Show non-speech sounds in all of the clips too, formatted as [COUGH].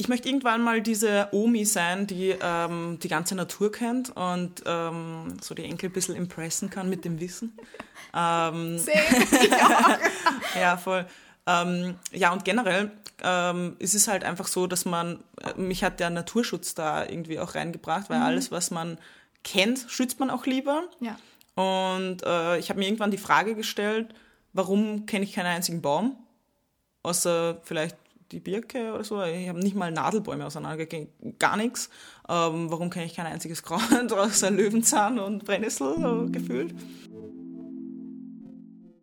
ich möchte irgendwann mal diese Omi sein, die ähm, die ganze Natur kennt und ähm, so die Enkel ein bisschen impressen kann mit dem Wissen. Ähm, [LAUGHS] ja, voll. Ähm, ja, und generell ähm, ist es halt einfach so, dass man, äh, mich hat der Naturschutz da irgendwie auch reingebracht, weil mhm. alles, was man kennt, schützt man auch lieber. Ja. Und äh, ich habe mir irgendwann die Frage gestellt, warum kenne ich keinen einzigen Baum? Außer vielleicht die Birke oder so. Ich habe nicht mal Nadelbäume auseinandergegangen, gar nichts. Ähm, warum kenne ich kein einziges [LAUGHS] Kraut außer Löwenzahn und Brennnessel so gefühlt?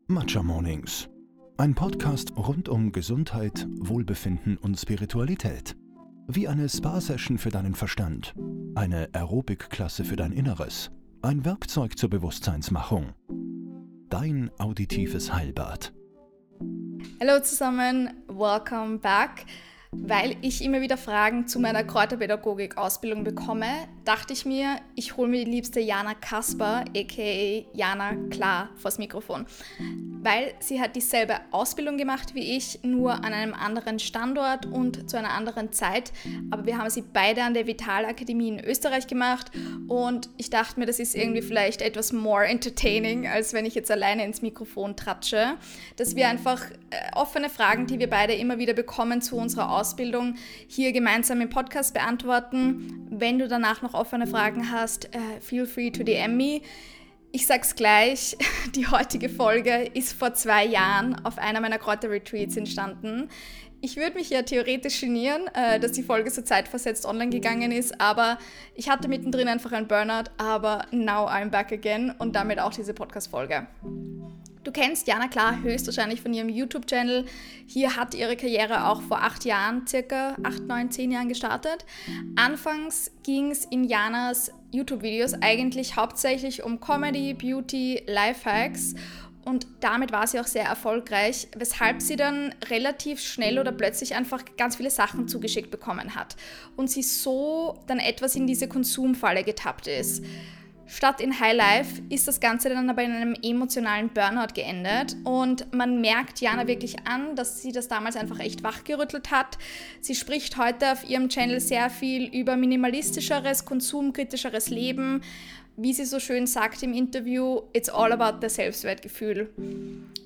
Matcha Mornings. Ein Podcast rund um Gesundheit, Wohlbefinden und Spiritualität. Wie eine Spa-Session für deinen Verstand, eine Aerobic-Klasse für dein Inneres, ein Werkzeug zur Bewusstseinsmachung. Dein auditives Heilbad. Hallo zusammen, welcome back. Weil ich immer wieder Fragen zu meiner Kräuterpädagogik-Ausbildung bekomme, dachte ich mir, ich hole mir die liebste Jana Kasper, aka Jana Klar, vors Mikrofon. Weil sie hat dieselbe Ausbildung gemacht wie ich, nur an einem anderen Standort und zu einer anderen Zeit. Aber wir haben sie beide an der Vitalakademie in Österreich gemacht und ich dachte mir, das ist irgendwie vielleicht etwas more entertaining, als wenn ich jetzt alleine ins Mikrofon tratsche. Dass wir einfach äh, offene Fragen, die wir beide immer wieder bekommen zu unserer Ausbildung, Ausbildung hier gemeinsam im Podcast beantworten. Wenn du danach noch offene Fragen hast, äh, feel free to DM me. Ich sag's gleich, [LAUGHS] die heutige Folge ist vor zwei Jahren auf einer meiner Kräuter-Retreats entstanden. Ich würde mich ja theoretisch genieren, äh, dass die Folge so zeitversetzt online gegangen ist, aber ich hatte mittendrin einfach einen Burnout, aber now I'm back again und damit auch diese Podcast-Folge. Du kennst Jana Klar höchstwahrscheinlich von ihrem YouTube-Channel. Hier hat ihre Karriere auch vor acht Jahren, circa acht, neun, zehn Jahren gestartet. Anfangs ging es in Janas YouTube-Videos eigentlich hauptsächlich um Comedy, Beauty, Lifehacks und damit war sie auch sehr erfolgreich, weshalb sie dann relativ schnell oder plötzlich einfach ganz viele Sachen zugeschickt bekommen hat und sie so dann etwas in diese Konsumfalle getappt ist. Statt in High Life ist das Ganze dann aber in einem emotionalen Burnout geendet und man merkt Jana wirklich an, dass sie das damals einfach echt wachgerüttelt hat. Sie spricht heute auf ihrem Channel sehr viel über minimalistischeres, konsumkritischeres Leben wie sie so schön sagt im Interview, it's all about the Selbstwertgefühl.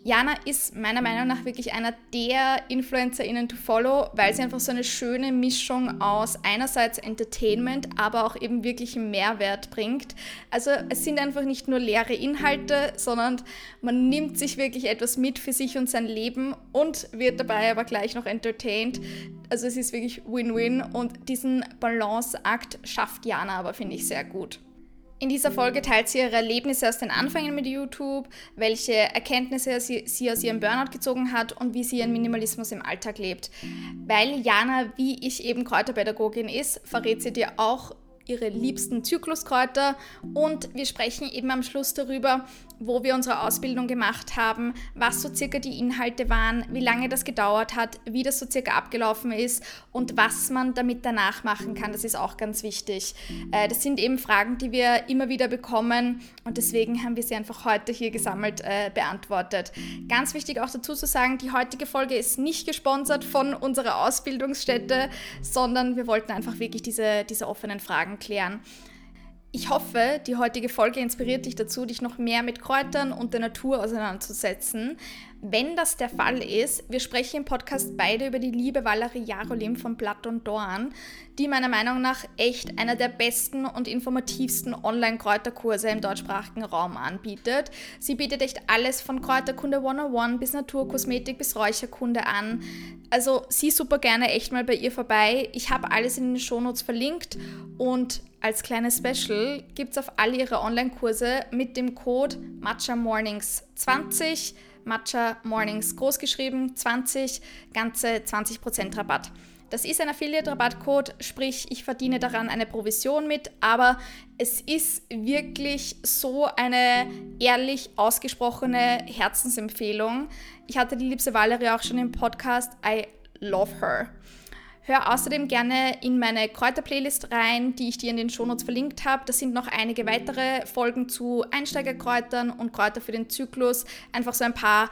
Jana ist meiner Meinung nach wirklich einer der InfluencerInnen to follow, weil sie einfach so eine schöne Mischung aus einerseits Entertainment, aber auch eben wirklichen Mehrwert bringt. Also es sind einfach nicht nur leere Inhalte, sondern man nimmt sich wirklich etwas mit für sich und sein Leben und wird dabei aber gleich noch entertained. Also es ist wirklich Win-Win und diesen Balanceakt schafft Jana aber, finde ich, sehr gut. In dieser Folge teilt sie ihre Erlebnisse aus den Anfängen mit YouTube, welche Erkenntnisse sie, sie, aus ihrem Burnout gezogen hat und wie sie ihren Minimalismus im Alltag lebt. Weil Jana, wie ich eben Kräuterpädagogin ist, verrät sie dir auch ihre liebsten Zykluskräuter und wir sprechen eben am Schluss darüber, wo wir unsere Ausbildung gemacht haben, was so circa die Inhalte waren, wie lange das gedauert hat, wie das so circa abgelaufen ist und was man damit danach machen kann. Das ist auch ganz wichtig. Äh, das sind eben Fragen, die wir immer wieder bekommen und deswegen haben wir sie einfach heute hier gesammelt äh, beantwortet. Ganz wichtig auch dazu zu sagen, die heutige Folge ist nicht gesponsert von unserer Ausbildungsstätte, sondern wir wollten einfach wirklich diese, diese offenen Fragen klären. Ich hoffe, die heutige Folge inspiriert dich dazu, dich noch mehr mit Kräutern und der Natur auseinanderzusetzen. Wenn das der Fall ist, wir sprechen im Podcast beide über die liebe Valerie Jarolim von Blatt und Dorn, die meiner Meinung nach echt einer der besten und informativsten Online-Kräuterkurse im deutschsprachigen Raum anbietet. Sie bietet echt alles von Kräuterkunde 101 bis Naturkosmetik bis Räucherkunde an. Also sieh super gerne echt mal bei ihr vorbei. Ich habe alles in den Shownotes verlinkt und als kleines Special gibt es auf alle ihre Online-Kurse mit dem Code Matcha Mornings 20 Matcha Mornings großgeschrieben, 20, ganze 20% Rabatt. Das ist ein Affiliate-Rabattcode, sprich, ich verdiene daran eine Provision mit, aber es ist wirklich so eine ehrlich ausgesprochene Herzensempfehlung. Ich hatte die liebste Valerie auch schon im Podcast. I love her. Hör außerdem gerne in meine Kräuter-Playlist rein, die ich dir in den Shownotes verlinkt habe. Da sind noch einige weitere Folgen zu Einsteigerkräutern und Kräuter für den Zyklus. Einfach so ein paar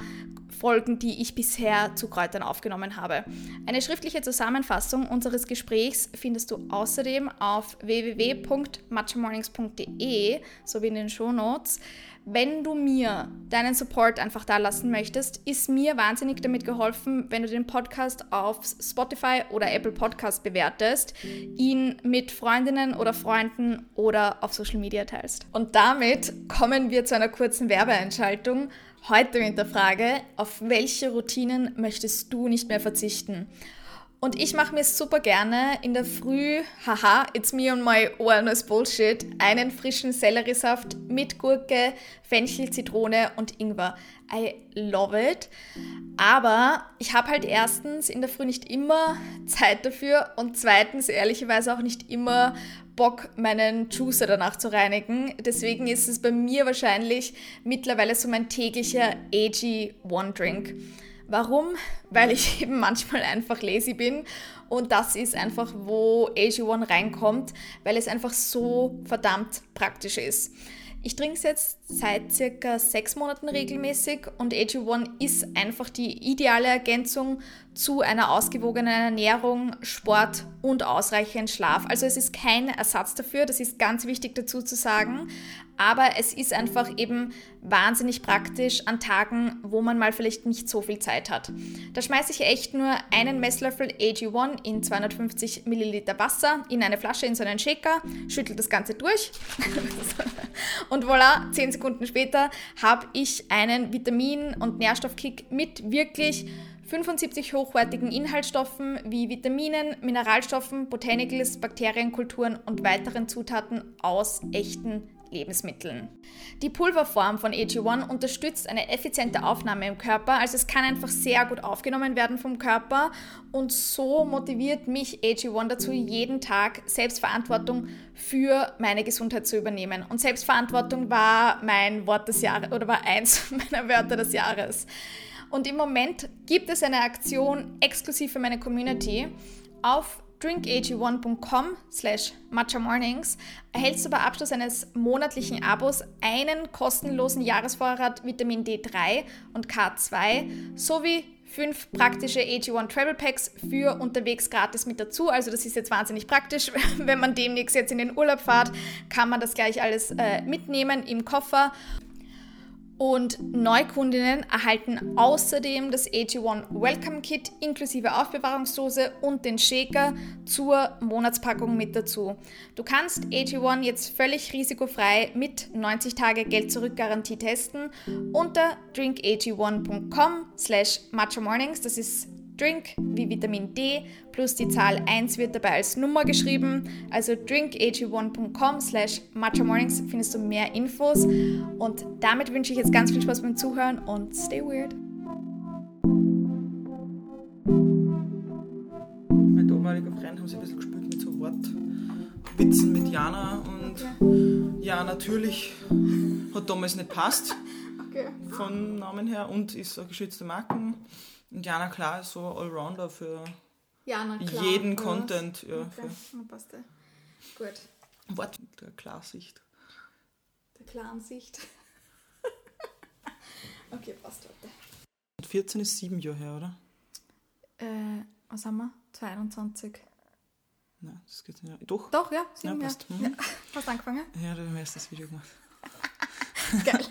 Folgen, die ich bisher zu Kräutern aufgenommen habe. Eine schriftliche Zusammenfassung unseres Gesprächs findest du außerdem auf www.matchamornings.de sowie in den Shownotes. Wenn du mir deinen Support einfach da lassen möchtest, ist mir wahnsinnig damit geholfen, wenn du den Podcast auf Spotify oder Apple Podcast bewertest, ihn mit Freundinnen oder Freunden oder auf Social Media teilst. Und damit kommen wir zu einer kurzen Werbeeinschaltung. Heute mit der Frage, auf welche Routinen möchtest du nicht mehr verzichten? Und ich mache mir super gerne in der Früh, haha, it's me on my wellness bullshit, einen frischen Selleriesaft mit Gurke, Fenchel, Zitrone und Ingwer. I love it. Aber ich habe halt erstens in der Früh nicht immer Zeit dafür und zweitens ehrlicherweise auch nicht immer Bock, meinen Juicer danach zu reinigen. Deswegen ist es bei mir wahrscheinlich mittlerweile so mein täglicher AG1-Drink. Warum? Weil ich [LAUGHS] eben manchmal einfach lazy bin und das ist einfach, wo AG1 reinkommt, weil es einfach so verdammt praktisch ist. Ich trinke es jetzt seit circa sechs Monaten regelmäßig und AG1 ist einfach die ideale Ergänzung zu einer ausgewogenen Ernährung, Sport und ausreichend Schlaf. Also es ist kein Ersatz dafür, das ist ganz wichtig dazu zu sagen, aber es ist einfach eben wahnsinnig praktisch an Tagen, wo man mal vielleicht nicht so viel Zeit hat. Da schmeiße ich echt nur einen Messlöffel AG1 in 250 Milliliter Wasser in eine Flasche in so einen Shaker, schüttel das Ganze durch [LAUGHS] und voilà, 10 Sekunden später habe ich einen Vitamin- und Nährstoffkick mit wirklich 75 hochwertigen Inhaltsstoffen wie Vitaminen, Mineralstoffen, Botanicals, Bakterienkulturen und weiteren Zutaten aus echten Lebensmitteln. Die Pulverform von AG1 unterstützt eine effiziente Aufnahme im Körper, also es kann einfach sehr gut aufgenommen werden vom Körper und so motiviert mich AG1 dazu, jeden Tag Selbstverantwortung für meine Gesundheit zu übernehmen. Und Selbstverantwortung war mein Wort des Jahres oder war eins [LAUGHS] meiner Wörter des Jahres. Und im Moment gibt es eine Aktion exklusiv für meine Community. Auf drinkag1.com slash matchamornings erhältst du bei Abschluss eines monatlichen Abos einen kostenlosen Jahresvorrat Vitamin D3 und K2 sowie fünf praktische AG1 Travel Packs für unterwegs gratis mit dazu. Also das ist jetzt wahnsinnig praktisch. [LAUGHS] Wenn man demnächst jetzt in den Urlaub fährt, kann man das gleich alles äh, mitnehmen im Koffer. Und Neukundinnen erhalten außerdem das AG1 Welcome Kit inklusive Aufbewahrungsdose und den Shaker zur Monatspackung mit dazu. Du kannst AG1 jetzt völlig risikofrei mit 90 Tage Geld zurück Garantie testen unter drinkag1.com slash matchamornings. Das ist Drink wie Vitamin D plus die Zahl 1 wird dabei als Nummer geschrieben. Also drinkag1.com slash matchamornings findest du mehr Infos. Und damit wünsche ich jetzt ganz viel Spaß beim Zuhören und stay weird. Mein damaliger Freund haben sie ein bisschen gespielt mit so Wortwitzen mit Jana und okay. ja, natürlich hat damals nicht passt. Okay. Von Namen her und ist eine geschützte Marken. Und Jana Klar ist so Allrounder für Jana Klar, jeden Content. Ja, okay, für passt ja. Gut. Wort der Klarsicht. Der klaren Sicht. [LAUGHS] okay, passt heute. 14 ist sieben Jahre her, oder? Äh, was haben wir? 22. Nein, das geht nicht. Doch. Doch, ja, sieben ja, passt. Mhm. Ja. [LAUGHS] Hast du angefangen? Ja, du hast das Video gemacht. [LAUGHS] Geil.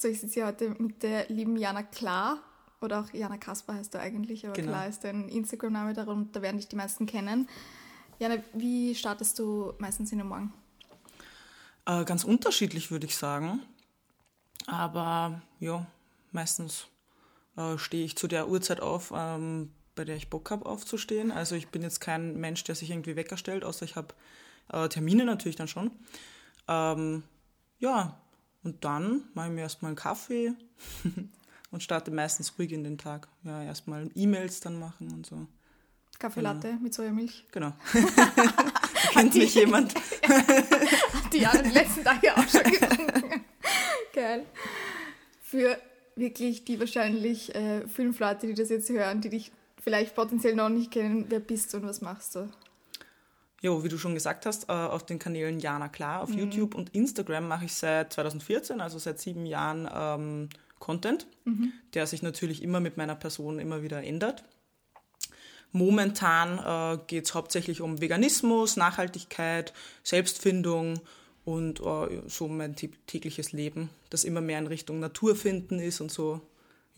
So, ich sitze hier heute mit der lieben Jana Klar. Oder auch Jana Kasper heißt du eigentlich, aber genau. Klar ist dein Instagram-Name darunter, werden dich die meisten kennen. Jana, wie startest du meistens in den Morgen? Äh, ganz unterschiedlich, würde ich sagen. Aber ja, meistens äh, stehe ich zu der Uhrzeit auf, ähm, bei der ich Bock habe aufzustehen. Also ich bin jetzt kein Mensch, der sich irgendwie Wecker stellt, außer ich habe äh, Termine natürlich dann schon. Ähm, ja, und dann mache ich mir erstmal einen Kaffee [LAUGHS] und starte meistens ruhig in den Tag. Ja, erstmal E-Mails dann machen und so. Kaffeelatte genau. mit Sojamilch. Genau. [LAUGHS] Kennt mich jemand? [LAUGHS] Die Jahre die letzten Tage auch schon getrunken. Geil. Für wirklich die wahrscheinlich äh, fünf Leute, die das jetzt hören, die dich vielleicht potenziell noch nicht kennen, wer bist du und was machst du? Jo, wie du schon gesagt hast, äh, auf den Kanälen Jana Klar, auf mhm. YouTube und Instagram mache ich seit 2014, also seit sieben Jahren ähm, Content, mhm. der sich natürlich immer mit meiner Person immer wieder ändert. Momentan äh, geht es hauptsächlich um Veganismus, Nachhaltigkeit, Selbstfindung und äh, so mein tägliches Leben, das immer mehr in Richtung Naturfinden ist und so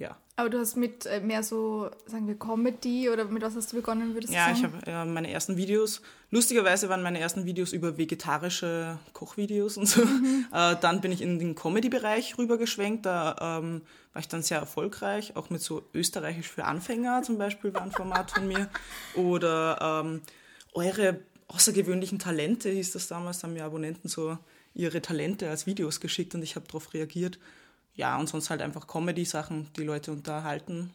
ja. Aber du hast mit äh, mehr so, sagen wir, Comedy oder mit was hast du begonnen, würdest ja, du sagen? Ja, ich habe äh, meine ersten Videos, lustigerweise waren meine ersten Videos über vegetarische Kochvideos und so. Mhm. [LAUGHS] Äh, dann bin ich in den Comedy-Bereich rübergeschwenkt, da ähm, war ich dann sehr erfolgreich, auch mit so Österreichisch für Anfänger zum Beispiel war ein Format von mir. Oder ähm, eure außergewöhnlichen Talente hieß das damals, haben mir Abonnenten so ihre Talente als Videos geschickt und ich habe darauf reagiert ja, und sonst halt einfach Comedy-Sachen, die Leute unterhalten.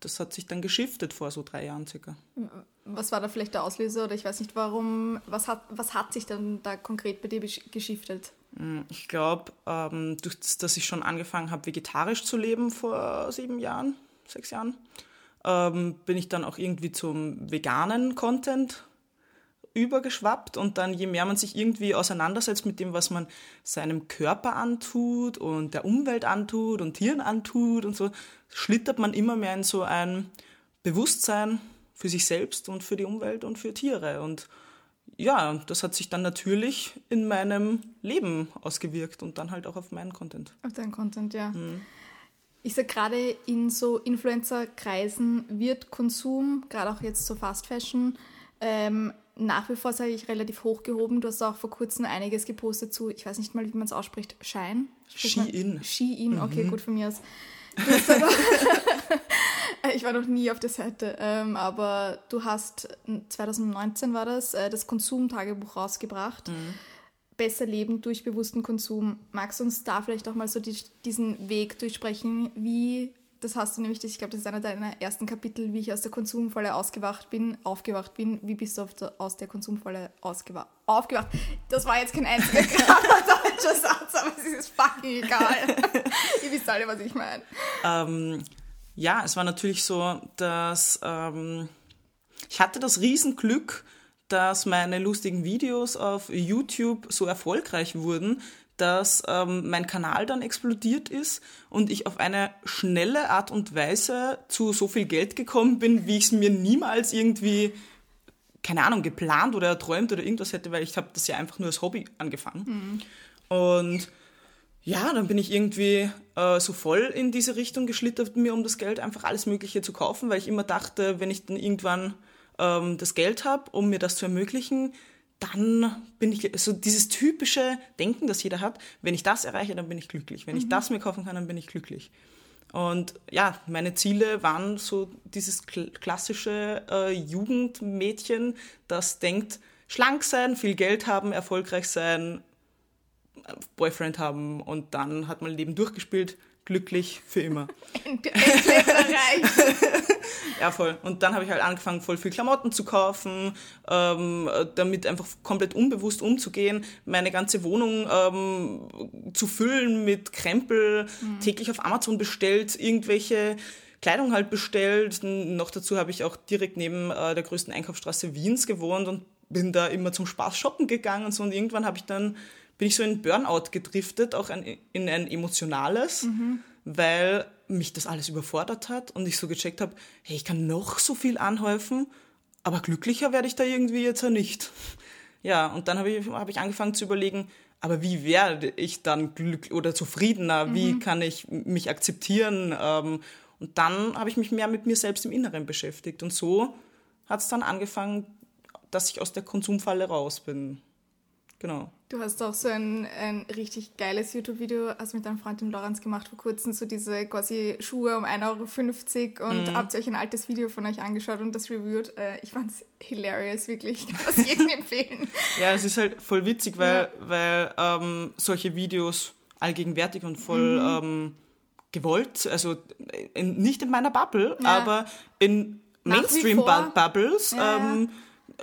Das hat sich dann geschiftet vor so drei Jahren circa. Was war da vielleicht der Auslöser oder ich weiß nicht warum, was hat, was hat sich dann da konkret bei dir geschiftet? Hm, ich glaube, ähm, durch das, dass ich schon angefangen habe, vegetarisch zu leben vor sieben Jahren, sechs Jahren, ähm, bin ich dann auch irgendwie zum veganen Content übergeschwappt und dann je mehr man sich irgendwie auseinandersetzt mit dem, was man seinem Körper antut und der Umwelt antut und Tieren antut und so, schlittert man immer mehr in so ein Bewusstsein für sich selbst und für die Umwelt und für Tiere und ja, das hat sich dann natürlich in meinem Leben ausgewirkt und dann halt auch auf meinen Content. Auf deinen Content, ja. Mhm. Ich sage gerade in so Influencer-Kreisen wird Konsum, gerade auch jetzt so Fast Fashion, ähm, nach wie vor, sage ich, relativ hochgehoben. Du hast auch vor kurzem einiges gepostet zu, ich weiß nicht mal, wie man es ausspricht, Shine? Shein. Shein, okay, mhm. gut von mir aus. [LAUGHS] ich war noch nie auf der Seite, ähm, aber du hast 2019 war das, äh, das Konsumtagebuch rausgebracht. Mhm. Besser leben durch bewussten Konsum. Magst du uns da vielleicht auch mal so die, diesen Weg durchsprechen? Wie das hast du nämlich, ich glaube, das ist einer deiner ersten Kapitel, wie ich aus der Konsumfalle ausgewacht bin, aufgewacht bin. Wie bist du aus der Konsumfalle ausgewacht? Aufgewacht. Das war jetzt kein einziger [LAUGHS] deutscher Satz, aber es ist fucking egal. Ihr wisst alle, was ich meine. Ähm, ja, es war natürlich so, dass ähm, ich hatte das Riesenglück, dass meine lustigen Videos auf YouTube so erfolgreich wurden, dass ähm, mein Kanal dann explodiert ist und ich auf eine schnelle Art und Weise zu so viel Geld gekommen bin, wie ich es mir niemals irgendwie, keine Ahnung, geplant oder erträumt oder irgendwas hätte, weil ich habe das ja einfach nur als Hobby angefangen. Mhm. Und ja, dann bin ich irgendwie äh, so voll in diese Richtung geschlittert, mir um das Geld einfach alles Mögliche zu kaufen, weil ich immer dachte, wenn ich dann irgendwann ähm, das Geld habe, um mir das zu ermöglichen, dann bin ich so dieses typische Denken, das jeder hat, wenn ich das erreiche, dann bin ich glücklich. Wenn mhm. ich das mir kaufen kann, dann bin ich glücklich. Und ja, meine Ziele waren so dieses klassische äh, Jugendmädchen, das denkt, schlank sein, viel Geld haben, erfolgreich sein, Boyfriend haben und dann hat mein Leben durchgespielt, glücklich für immer. [LAUGHS] [LAUGHS] ja, voll. Und dann habe ich halt angefangen, voll viel Klamotten zu kaufen, ähm, damit einfach komplett unbewusst umzugehen, meine ganze Wohnung ähm, zu füllen mit Krempel, mhm. täglich auf Amazon bestellt, irgendwelche Kleidung halt bestellt. Noch dazu habe ich auch direkt neben äh, der größten Einkaufsstraße Wiens gewohnt und bin da immer zum Spaß shoppen gegangen und so. Und irgendwann habe ich dann bin ich so in Burnout gedriftet, auch ein, in ein emotionales, mhm. weil mich das alles überfordert hat und ich so gecheckt habe, hey, ich kann noch so viel anhäufen, aber glücklicher werde ich da irgendwie jetzt ja nicht. Ja, und dann habe ich, hab ich angefangen zu überlegen, aber wie werde ich dann glücklich oder zufriedener? Mhm. Wie kann ich mich akzeptieren? Ähm, und dann habe ich mich mehr mit mir selbst im Inneren beschäftigt. Und so hat es dann angefangen, dass ich aus der Konsumfalle raus bin. Genau. Du hast auch so ein, ein richtig geiles YouTube-Video also mit deinem Freund dem Lorenz gemacht vor kurzem, so diese quasi Schuhe um 1,50 Euro und mhm. habt ihr euch ein altes Video von euch angeschaut und das reviewed. Äh, ich fand es hilarious, wirklich. Ich [LAUGHS] kann das jedem empfehlen. Ja, es ist halt voll witzig, weil, ja. weil ähm, solche Videos allgegenwärtig und voll mhm. ähm, gewollt, also in, nicht in meiner Bubble, ja. aber in Mainstream-Bubbles ja, ähm,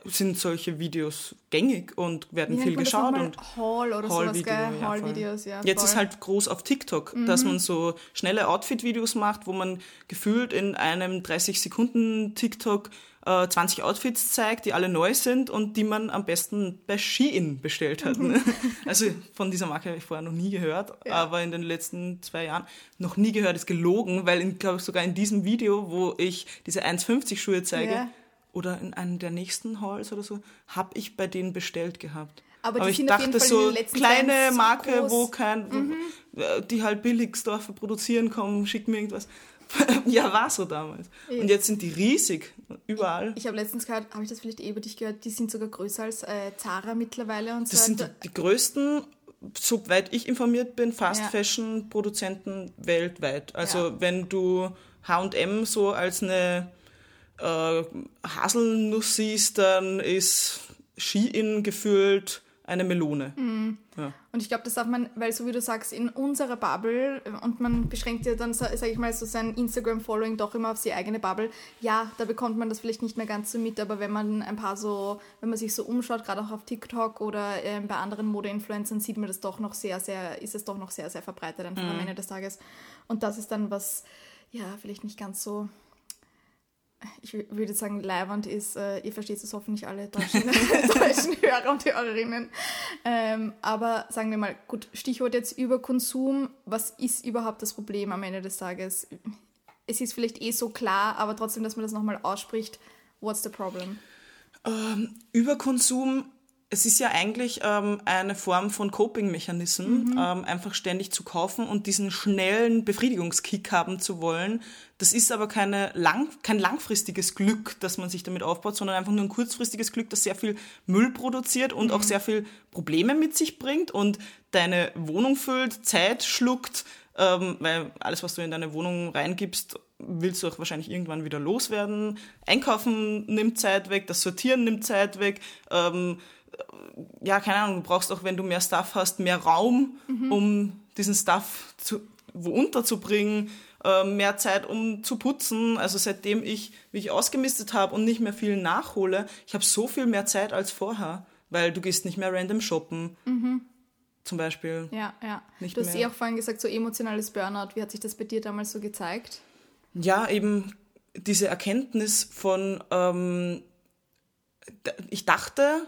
sind solche Videos gängig und werden Wie viel geschaut. Und Haul oder sowas, Haul-Video, gell? ja, Haul-Videos, voll. ja. Jetzt ist voll. Mhm. halt groß auf TikTok, dass man so schnelle Outfit-Videos macht, wo man gefühlt in einem 30 Sekunden TikTok äh, 20 Outfits zeigt, die alle neu sind und die man am besten bei Shein bestellt hat. Ne? [LAUGHS] Also von dieser Marke habe ich vorher noch nie gehört, Ja. aber in den letzten zwei Jahren noch nie gehört, ist gelogen, weil in, glaube ich, sogar in diesem Video, wo ich diese 1,50 Schuhe zeige, Ja. Oder in einem der nächsten Hauls oder so, habe ich bei denen bestellt gehabt. Aber die ich dachte so, kleine so Marke, groß. Mhm. wo kein, wo, äh, die halt Billigsdorfer produzieren kommen, schick mir irgendwas. [LAUGHS] ja, war so damals. Ja. Und jetzt sind die riesig, überall. Ich habe letztens gehört, habe ich das vielleicht eh über dich gehört, die sind sogar größer als äh, Zara mittlerweile und Das so. sind die, die größten, soweit ich informiert bin, Fast. Fashion Produzenten weltweit. Also Ja. wenn du H&M so als eine äh, Haselnuss siehst, dann ist Shein gefühlt eine Melone. Mhm. Ja. Und ich glaube, das darf man, weil so wie du sagst, in unserer Bubble äh, und man beschränkt ja dann, sage ich mal, so sein Instagram-Following doch immer auf die eigene Bubble. Ja, da bekommt man das vielleicht nicht mehr ganz so mit, aber wenn man ein paar so, wenn man sich so umschaut, gerade auch auf TikTok oder ähm, bei anderen Modeinfluencern, sieht man das doch noch sehr, sehr, ist es doch noch sehr, sehr verbreitet einfach am Ende des Tages. Und das ist dann was, ja, vielleicht nicht ganz so ich wü- würde sagen, leiwand ist, äh, ihr versteht es hoffentlich alle [LAUGHS] deutschen, Hörer und Hörerinnen. Ähm, aber sagen wir mal, gut, Stichwort jetzt Überkonsum. Was ist überhaupt das Problem am Ende des Tages? Es ist vielleicht eh so klar, aber trotzdem, dass man das nochmal ausspricht. What's the problem? Überkonsum, es ist ja eigentlich ähm, eine Form von Coping-Mechanismen, Mhm. ähm, einfach ständig zu kaufen und diesen schnellen Befriedigungskick haben zu wollen. Das ist aber keine lang, kein langfristiges Glück, das man sich damit aufbaut, sondern einfach nur ein kurzfristiges Glück, das sehr viel Müll produziert und Mhm. auch sehr viel Probleme mit sich bringt und deine Wohnung füllt, Zeit schluckt, ähm, weil alles, was du in deine Wohnung reingibst, willst du auch wahrscheinlich irgendwann wieder loswerden. Einkaufen nimmt Zeit weg, das Sortieren nimmt Zeit weg. Ähm, ja, keine Ahnung, du brauchst auch, wenn du mehr Stuff hast, mehr Raum, um diesen Stuff zu, wo unterzubringen, äh, mehr Zeit, um zu putzen. Also seitdem ich, wie ich ausgemistet habe und nicht mehr viel nachhole, ich habe so viel mehr Zeit als vorher, weil du gehst nicht mehr random shoppen. Zum Beispiel. Ja, ja. Nicht du hast mehr. eh auch vorhin gesagt, so emotionales Burnout. Wie hat sich das bei dir damals so gezeigt? Ja, eben diese Erkenntnis von, ähm, ich dachte,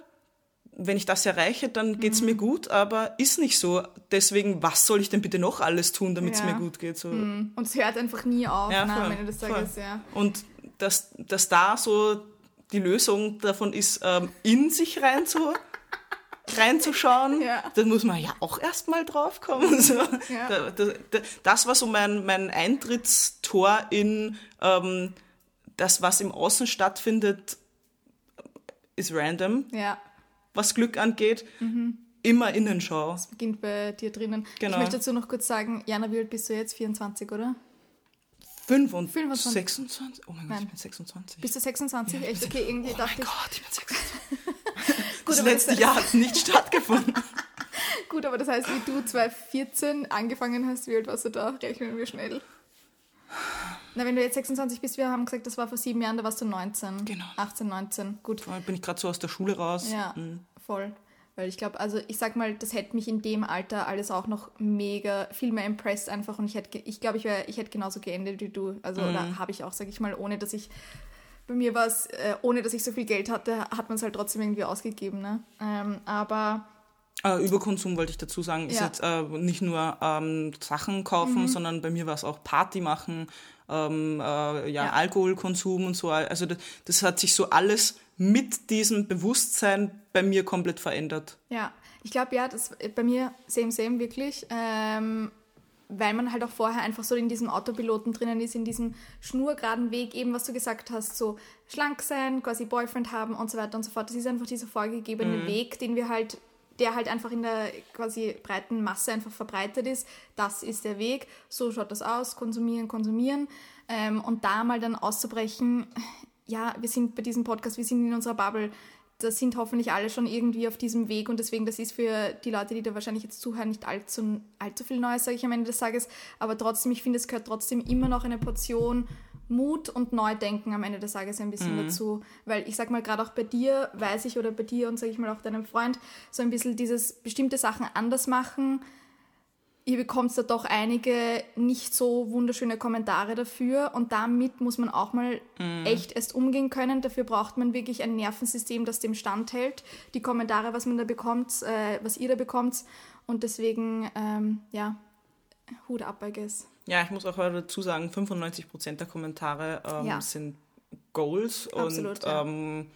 wenn ich das erreiche, dann geht's Mhm. mir gut, aber ist nicht so. Deswegen, was soll ich denn bitte noch alles tun, damit es Ja. Mhm. mir gut geht? So. Und es hört einfach nie auf, Ja, ne, voll, am Ende des voll. Tages, ja. Und dass, dass da so die Lösung davon ist, ähm, in sich rein zu, [LAUGHS] reinzuschauen, Ja. dann muss man ja auch erstmal drauf kommen. So. Ja. Da, da, da, das war so mein, mein Eintrittstor in ähm, das, was im Außen stattfindet, ist random, Ja, was Glück angeht. Mhm. Immer Innenschau. beginnt bei dir drinnen. Genau. Ich möchte dazu noch kurz sagen, Jana, wie alt bist du jetzt? 24, oder? 5 und 25. 26? Oh mein Gott, Nein. ich bin 26. Bist du 26? Echt? Okay, irgendwie oh dachte mein ich. Gott, ich bin 26. [LAUGHS] Gut, das letzte das- Jahr hat nicht [LAUGHS] stattgefunden. Gut, aber das heißt, wie du 2014 angefangen hast, wie alt warst du da? Rechnen wir schnell. Na, wenn du jetzt 26 bist, wir haben gesagt, das war vor sieben Jahren, da warst du 19. Genau. 18, 19. Gut. Da bin ich gerade so aus der Schule raus. Ja, voll. Weil ich glaube, also ich sag mal, das hätte mich in dem Alter alles auch noch mega, viel mehr impressed einfach und ich hätte, ich glaube, ich, ich hätte genauso geendet wie du. Also, oder habe ich auch, sag ich mal, ohne dass ich, bei mir war es, äh, ohne dass ich so viel Geld hatte, hat man es halt trotzdem irgendwie ausgegeben, ne? Ähm, aber Äh, Überkonsum wollte ich dazu sagen, ist Ja. jetzt äh, nicht nur ähm, Sachen kaufen, sondern bei mir war es auch Party machen, ähm, äh, ja, Ja. Alkoholkonsum und so. Also das, das hat sich so alles mit diesem Bewusstsein bei mir komplett verändert. Ja, ich glaube ja, das bei mir same same wirklich, ähm, weil man halt auch vorher einfach so in diesem Autopiloten drinnen ist, in diesem schnurgeraden Weg, eben was du gesagt hast, so schlank sein, quasi Boyfriend haben und so weiter und so fort. Das ist einfach dieser vorgegebene Weg, den wir halt der halt einfach in der quasi breiten Masse einfach verbreitet ist. Das ist der Weg, so schaut das aus, konsumieren, konsumieren. Ähm, und da mal dann auszubrechen, ja, wir sind bei diesem Podcast, wir sind in unserer Bubble, da sind hoffentlich alle schon irgendwie auf diesem Weg und deswegen, das ist für die Leute, die da wahrscheinlich jetzt zuhören, nicht allzu, allzu viel Neues, sage ich am Ende des Tages, aber trotzdem, ich finde, es gehört trotzdem immer noch eine Portion Mut und Neudenken am Ende des Tages ein bisschen mhm. dazu. Weil ich sag mal, gerade auch bei dir weiß ich oder bei dir und sage ich mal auch deinem Freund, so ein bisschen dieses bestimmte Sachen anders machen. Ihr bekommt da doch einige nicht so wunderschöne Kommentare dafür und damit muss man auch mal mhm. echt erst umgehen können. Dafür braucht man wirklich ein Nervensystem, das dem standhält. Die Kommentare, was man da bekommt, äh, was ihr da bekommt und deswegen, ähm, ja, Hut ab, I guess. Ja, ich muss auch dazu sagen, 95% der Kommentare ähm, ja. sind Goals Absolut, und ja, ähm,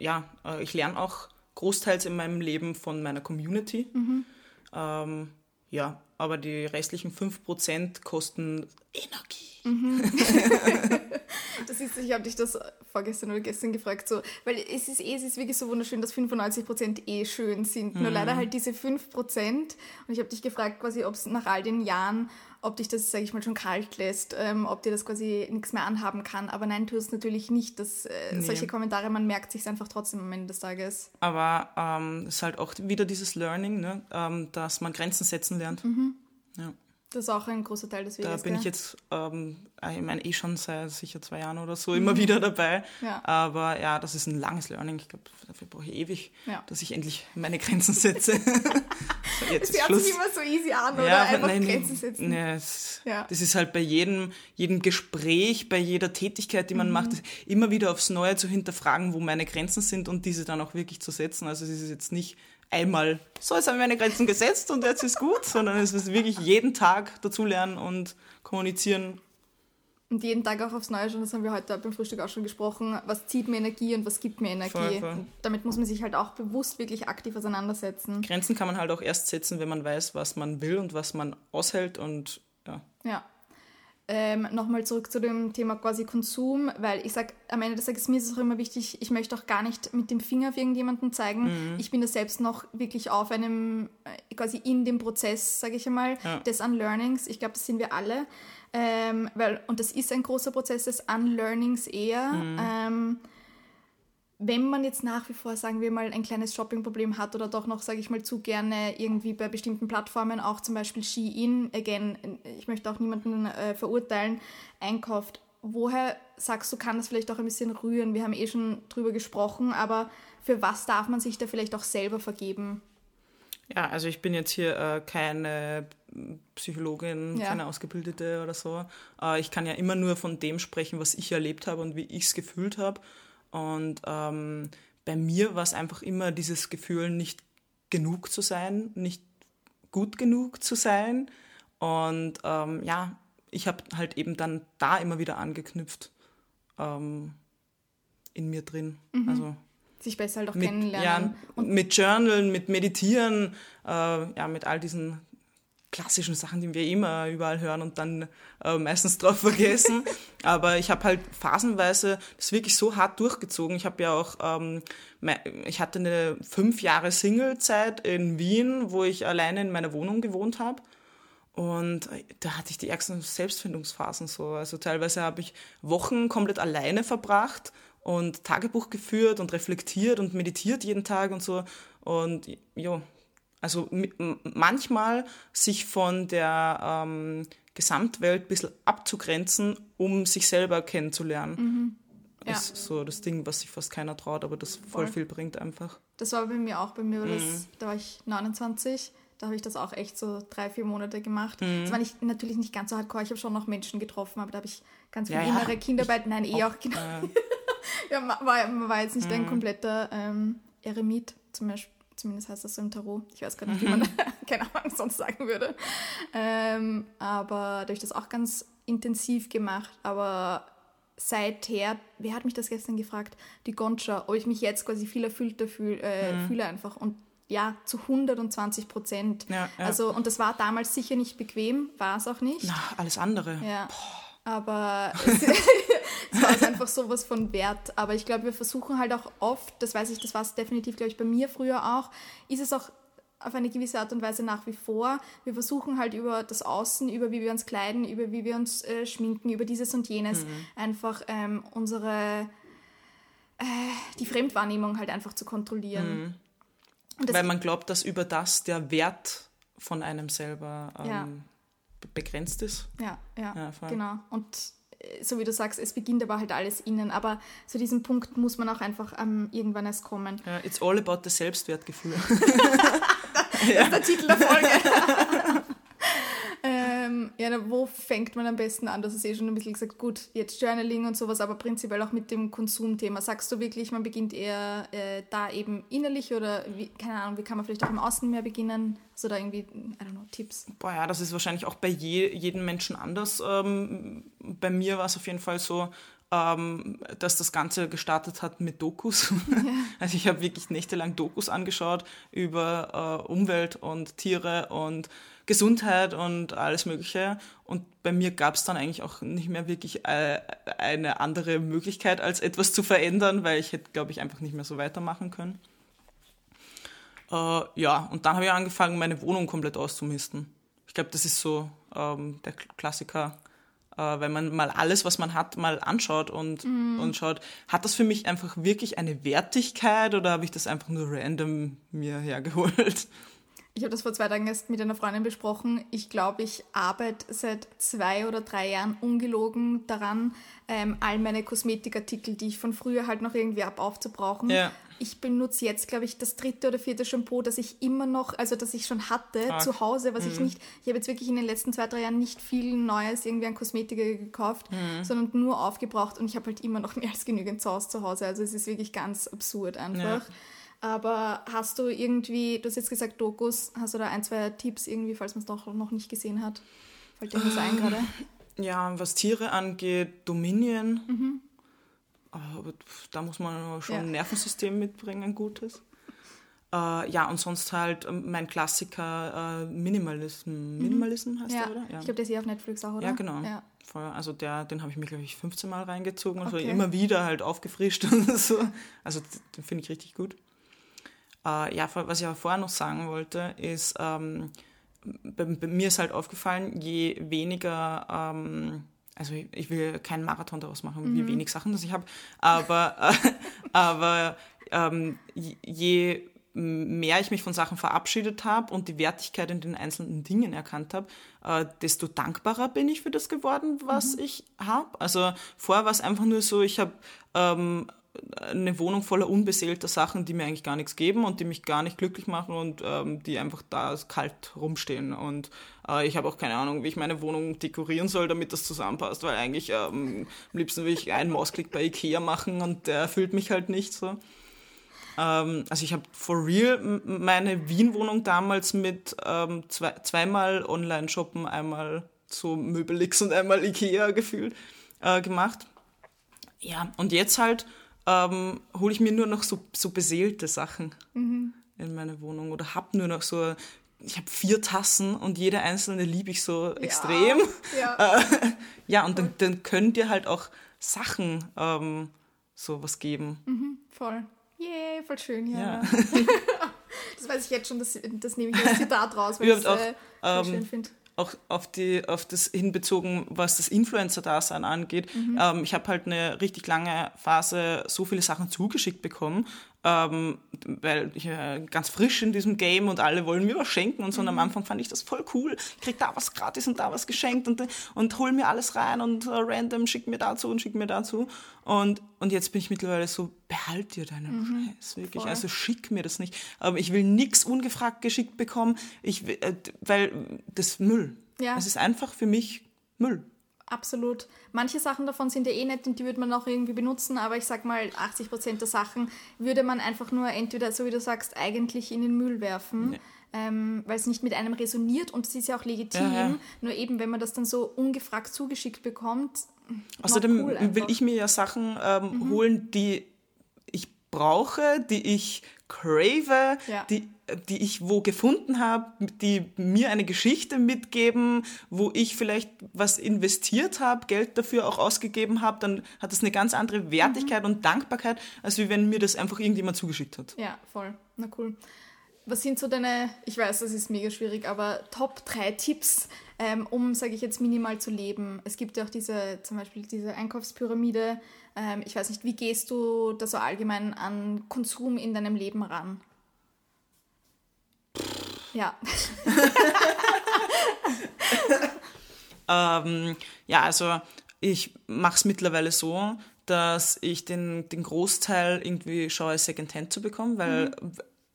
ja äh, ich lerne auch großteils in meinem Leben von meiner Community. Mhm. Ähm, ja, aber die restlichen 5% kosten Energie. Mhm. [LAUGHS] [LAUGHS] das ist, ich habe dich das vorgestern oder gestern gefragt, so, weil es ist eh, es ist wirklich so wunderschön, dass 95% eh schön sind. Mhm. Nur leider halt diese 5%. Und ich habe dich gefragt, quasi, ob es nach all den Jahren, ob dich das, sage ich mal, schon kalt lässt, ähm, ob dir das quasi nichts mehr anhaben kann. Aber nein, tust natürlich nicht. Dass, äh, nee. Solche Kommentare, man merkt sich einfach trotzdem am Ende des Tages. Aber es ähm, ist halt auch wieder dieses Learning, ne? Ähm, dass man Grenzen setzen lernt. Mhm. Ja. Das ist auch ein großer Teil des Weges. Da bin gell? ich jetzt, ähm, ich meine, eh schon seit sicher zwei Jahren oder so immer mhm. wieder dabei. Ja. Aber ja, das ist ein langes Learning. Ich glaube, dafür brauche ich ewig, ja. dass ich endlich meine Grenzen setze. [LAUGHS] so, jetzt es hört sich immer so easy an, oder? Ja, Einfach nein, Grenzen setzen. Nee, es. Das ist halt bei jedem, jedem Gespräch, bei jeder Tätigkeit, die man mhm. macht, immer wieder aufs Neue zu hinterfragen, wo meine Grenzen sind und diese dann auch wirklich zu setzen. Also es ist jetzt nicht einmal, so jetzt haben wir meine Grenzen gesetzt und jetzt ist gut, sondern es ist wirklich jeden Tag dazulernen und kommunizieren. Und jeden Tag auch aufs Neue schon, das haben wir heute beim Frühstück auch schon gesprochen, was zieht mir Energie und was gibt mir Energie. Voll, voll. damit muss man sich halt auch bewusst wirklich aktiv auseinandersetzen. Grenzen kann man halt auch erst setzen, wenn man weiß, was man will und was man aushält und ja. Ja, ähm, Nochmal zurück zu dem Thema quasi Konsum, weil ich sage, am Ende des Tages, mir ist es auch immer wichtig, ich möchte auch gar nicht mit dem Finger auf irgendjemanden zeigen. Mhm. Ich bin da selbst noch wirklich auf einem, äh, quasi in dem Prozess, sage ich einmal, ja. des Unlearnings. Ich glaube, das sind wir alle. Ähm, weil, und das ist ein großer Prozess des Unlearnings eher. Mhm. Ähm, wenn man jetzt nach wie vor, sagen wir mal, ein kleines Shoppingproblem hat oder doch noch, sage ich mal, zu gerne irgendwie bei bestimmten Plattformen, auch zum Beispiel Shein, again, ich möchte auch niemanden äh, verurteilen, einkauft, woher sagst du, kann das vielleicht auch ein bisschen rühren? Wir haben eh schon drüber gesprochen, aber für was darf man sich da vielleicht auch selber vergeben? Ja, also ich bin jetzt hier äh, keine Psychologin, ja. keine Ausgebildete oder so. Äh, ich kann ja immer nur von dem sprechen, was ich erlebt habe und wie ich es gefühlt habe. Und ähm, bei mir war es einfach immer dieses Gefühl, nicht genug zu sein, nicht gut genug zu sein. Und ähm, ja, ich habe halt eben dann da immer wieder angeknüpft ähm, in mir drin. Mhm. Also sich besser halt auch mit, kennenlernen. Ja, und mit Journalen, mit Meditieren, äh, ja, mit all diesen klassischen Sachen, die wir immer überall hören und dann äh, meistens drauf vergessen. [LAUGHS] Aber ich habe halt phasenweise das wirklich so hart durchgezogen. Ich habe ja auch, ähm, ich hatte eine fünf Jahre Singlezeit in Wien, wo ich alleine in meiner Wohnung gewohnt habe. Und da hatte ich die ärgsten Selbstfindungsphasen so. Also teilweise habe ich Wochen komplett alleine verbracht und Tagebuch geführt und reflektiert und meditiert jeden Tag und so. Und ja, also manchmal sich von der ähm, Gesamtwelt ein bisschen abzugrenzen, um sich selber kennenzulernen. Mhm. Ja. ist so das Ding, was sich fast keiner traut, aber das voll, voll viel bringt einfach. Das war bei mir auch. Bei mir war das, mhm. da war ich 29 da habe ich das auch echt so drei, vier Monate gemacht. Mhm. Das war nicht, natürlich nicht ganz so hardcore. Ich habe schon noch Menschen getroffen, aber da habe ich ganz viel ja, innere ja. Kinderarbeit. Nein, eh auch, auch genau. Äh. ja, [LAUGHS] man war, man war jetzt nicht mhm. ein kompletter ähm, Eremit zum Beispiel. Zumindest heißt das so im Tarot. Ich weiß gar nicht, wie man, mhm. [LAUGHS] keine Ahnung, sonst sagen würde. Ähm, aber da habe ich das auch ganz intensiv gemacht. Aber seither, wer hat mich das gestern gefragt? Die Goncha, ob ich mich jetzt quasi viel erfüllter fühl, äh, mhm. fühle einfach. Und ja, zu 120 Prozent. Ja, ja. Also, und das war damals sicher nicht bequem, war es auch nicht. Na, alles andere. Ja. Aber [LAUGHS] es, [LAUGHS] es war einfach sowas von wert. Aber ich glaube, wir versuchen halt auch oft, das weiß ich, das war es definitiv, glaube ich, bei mir früher auch, ist es auch auf eine gewisse Art und Weise nach wie vor. Wir versuchen halt über das Außen, über wie wir uns kleiden, über wie wir uns äh, schminken, über dieses und jenes mhm. einfach ähm, unsere, äh, die Fremdwahrnehmung halt einfach zu kontrollieren. Mhm. Weil man glaubt, dass über das der Wert von einem selber ähm, ja. Begrenzt ist. Ja, ja, ja genau. Und so wie du sagst, es beginnt aber halt alles innen. Aber zu diesem Punkt muss man auch einfach ähm, irgendwann erst kommen. Ja, it's all about the Selbstwertgefühl. [LAUGHS] das ist der Titel der Folge. [LAUGHS] ähm, ja, wo fängt man am besten an? Du hast eh schon ein bisschen gesagt, gut, jetzt Journaling und sowas, aber prinzipiell auch mit dem Konsumthema. Sagst du wirklich, man beginnt eher äh, da eben innerlich oder wie, keine Ahnung, wie kann man vielleicht auch im Außen mehr beginnen? Also da irgendwie, I don't know, Tipps? Boah, ja, das ist wahrscheinlich auch bei je, jedem Menschen anders. Ähm, bei mir war es auf jeden Fall so, ähm, dass das Ganze gestartet hat mit Dokus. [LAUGHS] Ja. Also ich habe wirklich nächtelang Dokus angeschaut über äh, Umwelt und Tiere und Gesundheit und alles Mögliche. Und bei mir gab es dann eigentlich auch nicht mehr wirklich äh, eine andere Möglichkeit, als etwas zu verändern, weil ich hätte, glaube ich, einfach nicht mehr so weitermachen können. Äh, ja, und dann habe ich angefangen, meine Wohnung komplett auszumisten. Ich glaube, das ist so ähm, der Klassiker äh, wenn man mal alles, was man hat, mal anschaut und, mm. und schaut, hat das für mich einfach wirklich eine Wertigkeit oder habe ich das einfach nur random mir hergeholt? Ich habe das vor zwei Tagen erst mit einer Freundin besprochen. Ich glaube, ich arbeite seit zwei oder drei Jahren ungelogen daran, ähm, all meine Kosmetikartikel, die ich von früher halt noch irgendwie ab aufzubrauchen. Ja. Ich benutze jetzt, glaube ich, das dritte oder vierte Shampoo, das ich immer noch, also das ich schon hatte Ach. zu Hause, was mhm. ich nicht, ich habe jetzt wirklich in den letzten zwei, drei Jahren nicht viel Neues irgendwie an Kosmetika gekauft, mhm. sondern nur aufgebraucht und ich habe halt immer noch [LAUGHS] mehr als genügend Sauce zu Hause. Also es ist wirklich ganz absurd einfach. Ja. Aber hast du irgendwie, du hast jetzt gesagt Dokus, hast du da ein, zwei Tipps irgendwie, falls man es doch noch nicht gesehen hat? Fällt dir das ein gerade? Ja, was Tiere angeht, Dominion. Mhm. Aber da muss man schon ja. ein Nervensystem mitbringen, ein gutes. Äh, ja, und sonst halt ähm, mein Klassiker äh, Minimalism. Mhm. Minimalism heißt ja. der, oder? Ja. Ich glaube, der ist ja auf Netflix auch, oder? Ja, genau. Ja. Also der, den habe ich mir, glaube ich, 15 Mal reingezogen und okay. immer wieder halt aufgefrischt [LAUGHS] und so. Also den finde ich richtig gut. Äh, ja, was ich aber vorher noch sagen wollte, ist, ähm, bei, bei, mir ist halt aufgefallen, je weniger, ähm, also ich, will keinen Marathon daraus machen, mhm. wie wenig Sachen das ich habe, aber, äh, [LAUGHS] aber ähm, je mehr ich mich von Sachen verabschiedet habe und die Wertigkeit in den einzelnen Dingen erkannt habe, äh, desto dankbarer bin ich für das geworden, was mhm. ich habe. Also vorher war es einfach nur so, ich habe ähm, eine Wohnung voller unbeseelter Sachen, die mir eigentlich gar nichts geben und die mich gar nicht glücklich machen und ähm, die einfach da kalt rumstehen. Und äh, ich habe auch keine Ahnung, wie ich meine Wohnung dekorieren soll, damit das zusammenpasst, weil eigentlich ähm, am liebsten will ich einen Mausklick bei Ikea machen und der erfüllt mich halt nicht so. Ähm, also ich habe for real meine Wien-Wohnung damals mit ähm, zwei, zweimal Online-Shoppen, einmal zu Möbelix und einmal Ikea gefühlt äh, gemacht. Ja, und jetzt halt ähm, hole ich mir nur noch so, so beseelte Sachen mhm. in meine Wohnung oder habe nur noch so, ich habe vier Tassen und jede einzelne liebe ich so ja. extrem. Ja, [LAUGHS] äh, ja und dann, dann können dir halt auch Sachen ähm, so was geben. Mhm, voll. Yay, voll schön, ja. ja. [LAUGHS] das weiß ich jetzt schon, das, das nehme ich als Zitat raus, weil ich es äh, ähm, schön finde auch auf, die, auf das hinbezogen, was das Influencer-Dasein angeht. Mhm. Ähm, ich habe halt eine richtig lange Phase so viele Sachen zugeschickt bekommen, ähm, weil ich äh, ganz frisch in diesem Game und alle wollen mir was schenken und so. Und am mhm. Anfang fand ich das voll cool. Ich krieg da was gratis und da was geschenkt und, und hol mir alles rein und äh, random schick mir dazu und schick mir dazu. Und, und jetzt bin ich mittlerweile so, behalt dir deinen mhm. Scheiß, wirklich. Voll. Also schick mir das nicht. Aber ich will nichts ungefragt geschickt bekommen, ich, äh, weil das Müll. Ja. Es ist einfach für mich Müll. Absolut. Manche Sachen davon sind ja eh nett und die würde man auch irgendwie benutzen, aber ich sag mal, 80 Prozent der Sachen würde man einfach nur entweder, so wie du sagst, eigentlich in den Müll werfen. Ja. Ähm, weil es nicht mit einem resoniert und es ist ja auch legitim. Ja, ja. Nur eben, wenn man das dann so ungefragt zugeschickt bekommt. Außerdem cool will ich mir ja Sachen ähm, mhm. holen, die ich brauche, die ich crave, ja. die die ich wo gefunden habe, die mir eine Geschichte mitgeben, wo ich vielleicht was investiert habe, Geld dafür auch ausgegeben habe, dann hat das eine ganz andere Wertigkeit mhm. und Dankbarkeit, als wie wenn mir das einfach irgendjemand zugeschickt hat. Ja, voll. Na cool. Was sind so deine, ich weiß, das ist mega schwierig, aber Top 3 Tipps, ähm, um, sage ich jetzt, minimal zu leben? Es gibt ja auch diese, zum Beispiel diese Einkaufspyramide. Ähm, ich weiß nicht, wie gehst du da so allgemein an Konsum in deinem Leben ran? Ja. [LAUGHS] ähm, ja, also ich mache es mittlerweile so, dass ich den, den Großteil irgendwie schaue, Secondhand zu bekommen, weil mhm.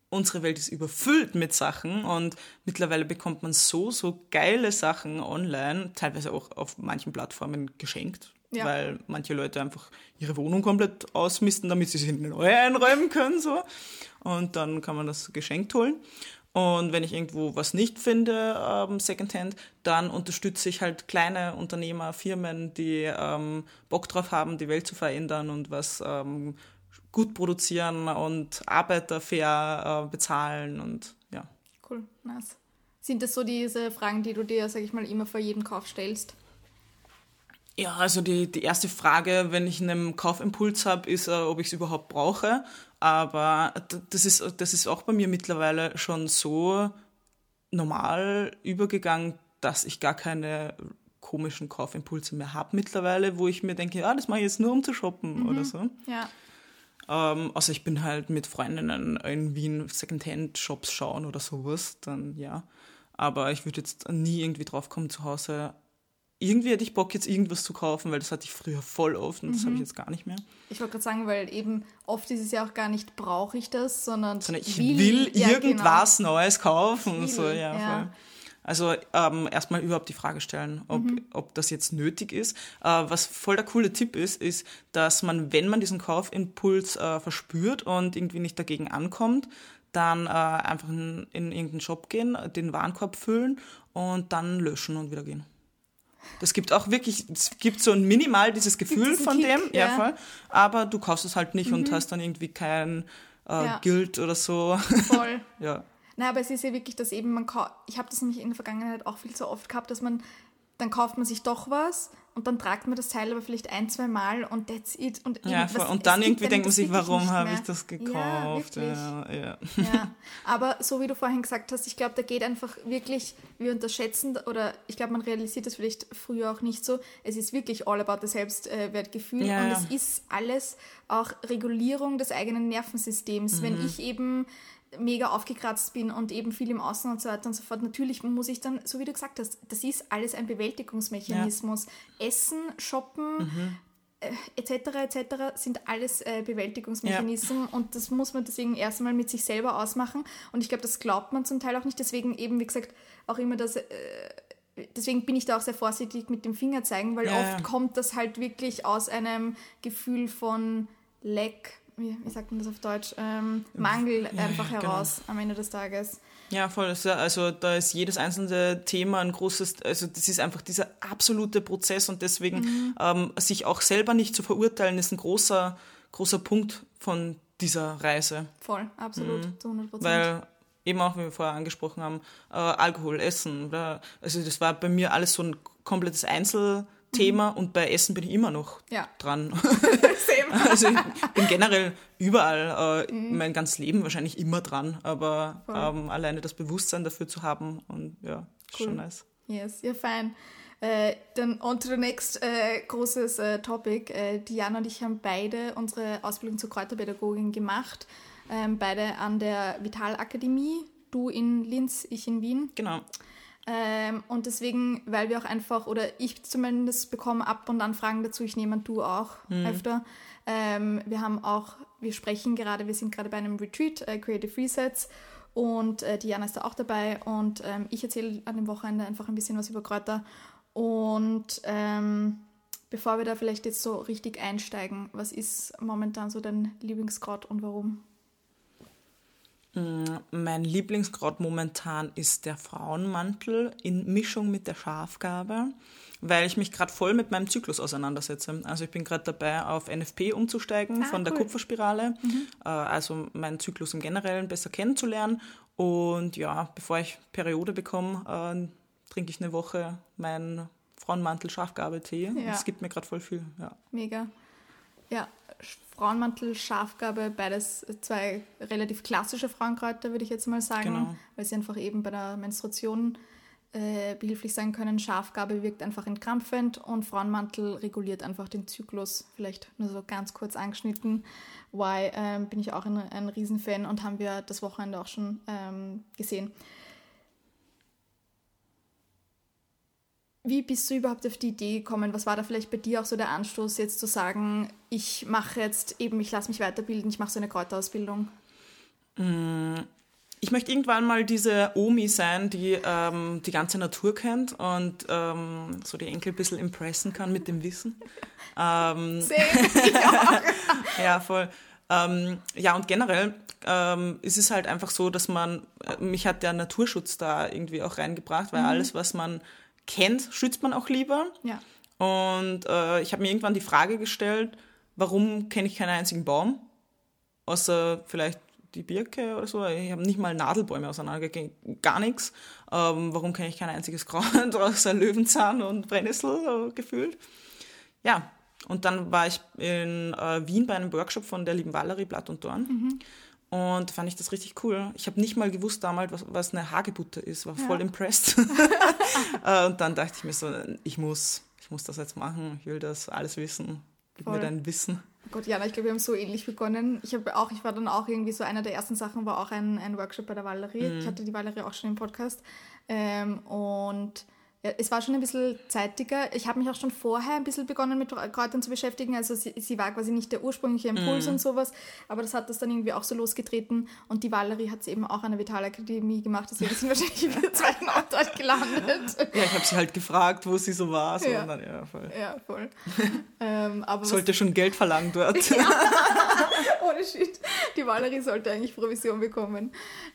unsere Welt ist überfüllt mit Sachen und mittlerweile bekommt man so, so geile Sachen online, teilweise auch auf manchen Plattformen geschenkt. Ja. Weil manche Leute einfach ihre Wohnung komplett ausmisten, damit sie sich in eine neue einräumen können. So. Und dann kann man das geschenkt holen. Und wenn ich irgendwo was nicht finde, ähm, Secondhand, dann unterstütze ich halt kleine Unternehmer, Firmen, die ähm, Bock drauf haben, die Welt zu verändern und was ähm, gut produzieren und Arbeiter fair äh, bezahlen und ja. Cool, nice. Sind das so diese Fragen, die du dir, sag ich mal, immer vor jedem Kauf stellst? Ja, also die, die erste Frage, wenn ich einen Kaufimpuls habe, ist, äh, ob ich es überhaupt brauche. Aber das ist, das ist auch bei mir mittlerweile schon so normal übergegangen, dass ich gar keine komischen Kaufimpulse mehr habe mittlerweile, wo ich mir denke, ja, das mache ich jetzt nur, um zu shoppen mhm. oder so. Ja. Ähm, also ich bin halt mit Freundinnen in Wien Secondhand-Shops schauen oder sowas, dann ja. Aber ich würde jetzt nie irgendwie drauf kommen, zu Hause irgendwie hätte ich Bock, jetzt irgendwas zu kaufen, weil das hatte ich früher voll oft und mhm. das habe ich jetzt gar nicht mehr. Ich wollte gerade sagen, weil eben oft ist es ja auch gar nicht, brauche ich das, sondern, sondern ich will, will ja, irgendwas genau. Neues kaufen. So, ja, ja. Also ähm, erstmal überhaupt die Frage stellen, ob, mhm. ob das jetzt nötig ist. Äh, was voll der coole Tipp ist, ist, dass man, wenn man diesen Kaufimpuls äh, verspürt und irgendwie nicht dagegen ankommt, dann äh, einfach in, in irgendeinen Shop gehen, den Warenkorb füllen und dann löschen und wieder gehen. Das gibt auch wirklich, es gibt so ein minimal dieses Gefühl von Kick, dem, ja. voll. Aber du kaufst es halt nicht mhm. und hast dann irgendwie kein äh, ja. Guild oder so. Voll. [LAUGHS] ja. Na, aber es ist ja wirklich, dass eben man, ich habe das nämlich in der Vergangenheit auch viel zu oft gehabt, dass man, dann kauft man sich doch was und dann tragt man das Teil aber vielleicht ein, zwei Mal und that's it. Und, ja, und dann irgendwie denkt man sich, warum habe ich das gekauft? Ja, ja, ja. [LAUGHS] Aber so wie du vorhin gesagt hast, ich glaube, da geht einfach wirklich, wir unterschätzen, oder ich glaube, man realisiert das vielleicht früher auch nicht so, es ist wirklich all about das Selbstwertgefühl ja, und es ist alles auch Regulierung des eigenen Nervensystems. Mhm. Wenn ich eben mega aufgekratzt bin und eben viel im Außen und so weiter und so fort. Natürlich muss ich dann, so wie du gesagt hast, das ist alles ein Bewältigungsmechanismus. Ja. Essen, shoppen, mhm. äh, etc. etc. sind alles äh, Bewältigungsmechanismen ja. und das muss man deswegen erstmal mit sich selber ausmachen. Und ich glaube, das glaubt man zum Teil auch nicht. Deswegen eben, wie gesagt, auch immer das. Äh, deswegen bin ich da auch sehr vorsichtig mit dem Finger zeigen, weil ja, oft kommt das halt wirklich aus einem Gefühl von Leck wie, wie sagt man das auf Deutsch, ähm, Mangel ja, einfach heraus genau. am Ende des Tages. Ja, voll. Also da ist jedes einzelne Thema ein großes, also das ist einfach dieser absolute Prozess und deswegen mhm. ähm, sich auch selber nicht zu verurteilen, ist ein großer, großer Punkt von dieser Reise. Voll, absolut, mhm. zu 100 Prozent. Weil eben auch, wie wir vorher angesprochen haben, äh, Alkohol, Essen, oder? also das war bei mir alles so ein komplettes Einzel- Thema mhm. und bei Essen bin ich immer noch ja. dran. [LAUGHS] [LAUGHS] also ich bin generell überall äh, mhm. mein ganzes Leben wahrscheinlich immer dran, aber ähm, alleine das Bewusstsein dafür zu haben und ja, cool. schon nice. Yes, ja, fein. Äh, dann on to the next äh, großes äh, Topic. Äh, Diana und ich haben beide unsere Ausbildung zur Kräuterpädagogin gemacht. Ähm, beide an der Vitalakademie. Du in Linz, ich in Wien. Genau. Ähm, und deswegen, weil wir auch einfach, oder ich zumindest bekomme ab und an Fragen dazu, ich nehme du auch mhm. öfter. Ähm, wir haben auch, wir sprechen gerade, wir sind gerade bei einem Retreat, äh, Creative Resets, und äh, Diana ist da auch dabei und ähm, ich erzähle an dem Wochenende einfach ein bisschen was über Kräuter. Und ähm, bevor wir da vielleicht jetzt so richtig einsteigen, was ist momentan so dein Lieblingskraut und warum? Mm, mein Lieblingskraut momentan ist der Frauenmantel in Mischung mit der Schafgabe, weil ich mich gerade voll mit meinem Zyklus auseinandersetze. Also ich bin gerade dabei, auf NFP umzusteigen ah, von der Kupferspirale, mhm. Äh, also meinen Zyklus im Generellen besser kennenzulernen. Und ja, bevor ich Periode bekomme, äh, trinke ich eine Woche meinen Frauenmantel Schafgabe-Tee. Ja. Das gibt mir gerade voll viel. Ja. Mega. Ja, Frauenmantel, Schafgabe, beides zwei relativ klassische Frauenkräuter, würde ich jetzt mal sagen, genau. weil sie einfach eben bei der Menstruation äh, behilflich sein können. Schafgabe wirkt einfach entkrampfend und Frauenmantel reguliert einfach den Zyklus. Vielleicht nur so ganz kurz angeschnitten. Why ähm, bin ich auch ein, ein Riesenfan und haben wir das Wochenende auch schon ähm, gesehen. Wie bist du überhaupt auf die Idee gekommen? Was war da vielleicht bei dir auch so der Anstoß, jetzt zu sagen, ich mache jetzt eben, ich lasse mich weiterbilden, ich mache so eine Kräuterausbildung? Ich möchte irgendwann mal diese Omi sein, die ähm, die ganze Natur kennt und ähm, so die Enkel ein bisschen impressen kann mit dem Wissen. [LAUGHS] Ähm, [LAUGHS] ja, voll. Ähm, ja, und generell ähm, ist es halt einfach so, dass man, äh, mich hat der Naturschutz da irgendwie auch reingebracht, weil mhm. alles, was man kennt, schützt man auch lieber. Ja. Und äh, ich habe mir irgendwann die Frage gestellt, warum kenne ich keinen einzigen Baum? Außer vielleicht die Birke oder so. Ich habe nicht mal Nadelbäume auseinandergegangen, gar nichts. Ähm, warum kenne ich kein einziges Kraut [LAUGHS] außer Löwenzahn und Brennnessel äh, gefühlt? Ja, und dann war ich in äh, Wien bei einem Workshop von der lieben Valerie Blatt und Dorn. Mhm. Und fand ich das richtig cool. Ich habe nicht mal gewusst damals, was, was eine Hagebutter ist, war voll ja. impressed. [LAUGHS] Äh, und dann dachte ich mir so, ich muss, ich muss das jetzt machen, ich will das alles wissen. Gib voll. mir dein Wissen. Oh Gott, Jana, ich glaube, wir haben so ähnlich begonnen. Ich habe auch, ich war dann auch irgendwie so, einer der ersten Sachen war auch ein, ein Workshop bei der Valerie. Mhm. Ich hatte die Valerie auch schon im Podcast. Ähm, und ja, es war schon ein bisschen zeitiger. Ich habe mich auch schon vorher ein bisschen begonnen mit Kräutern zu beschäftigen. Also sie, sie war quasi nicht der ursprüngliche Impuls mm. und sowas, aber das hat das dann irgendwie auch so losgetreten. Und die Valerie hat es eben auch an der Vitalakademie gemacht, deswegen sind [LAUGHS] wahrscheinlich in der zweiten Ort dort gelandet. Ja, ich habe sie halt gefragt, wo sie so war. So ja. Dann, ja, voll. Ja, voll. [LAUGHS] ähm, Sollte schon Geld verlangen dort. [LAUGHS] Ohne Shit. Die Valerie sollte eigentlich Provision bekommen.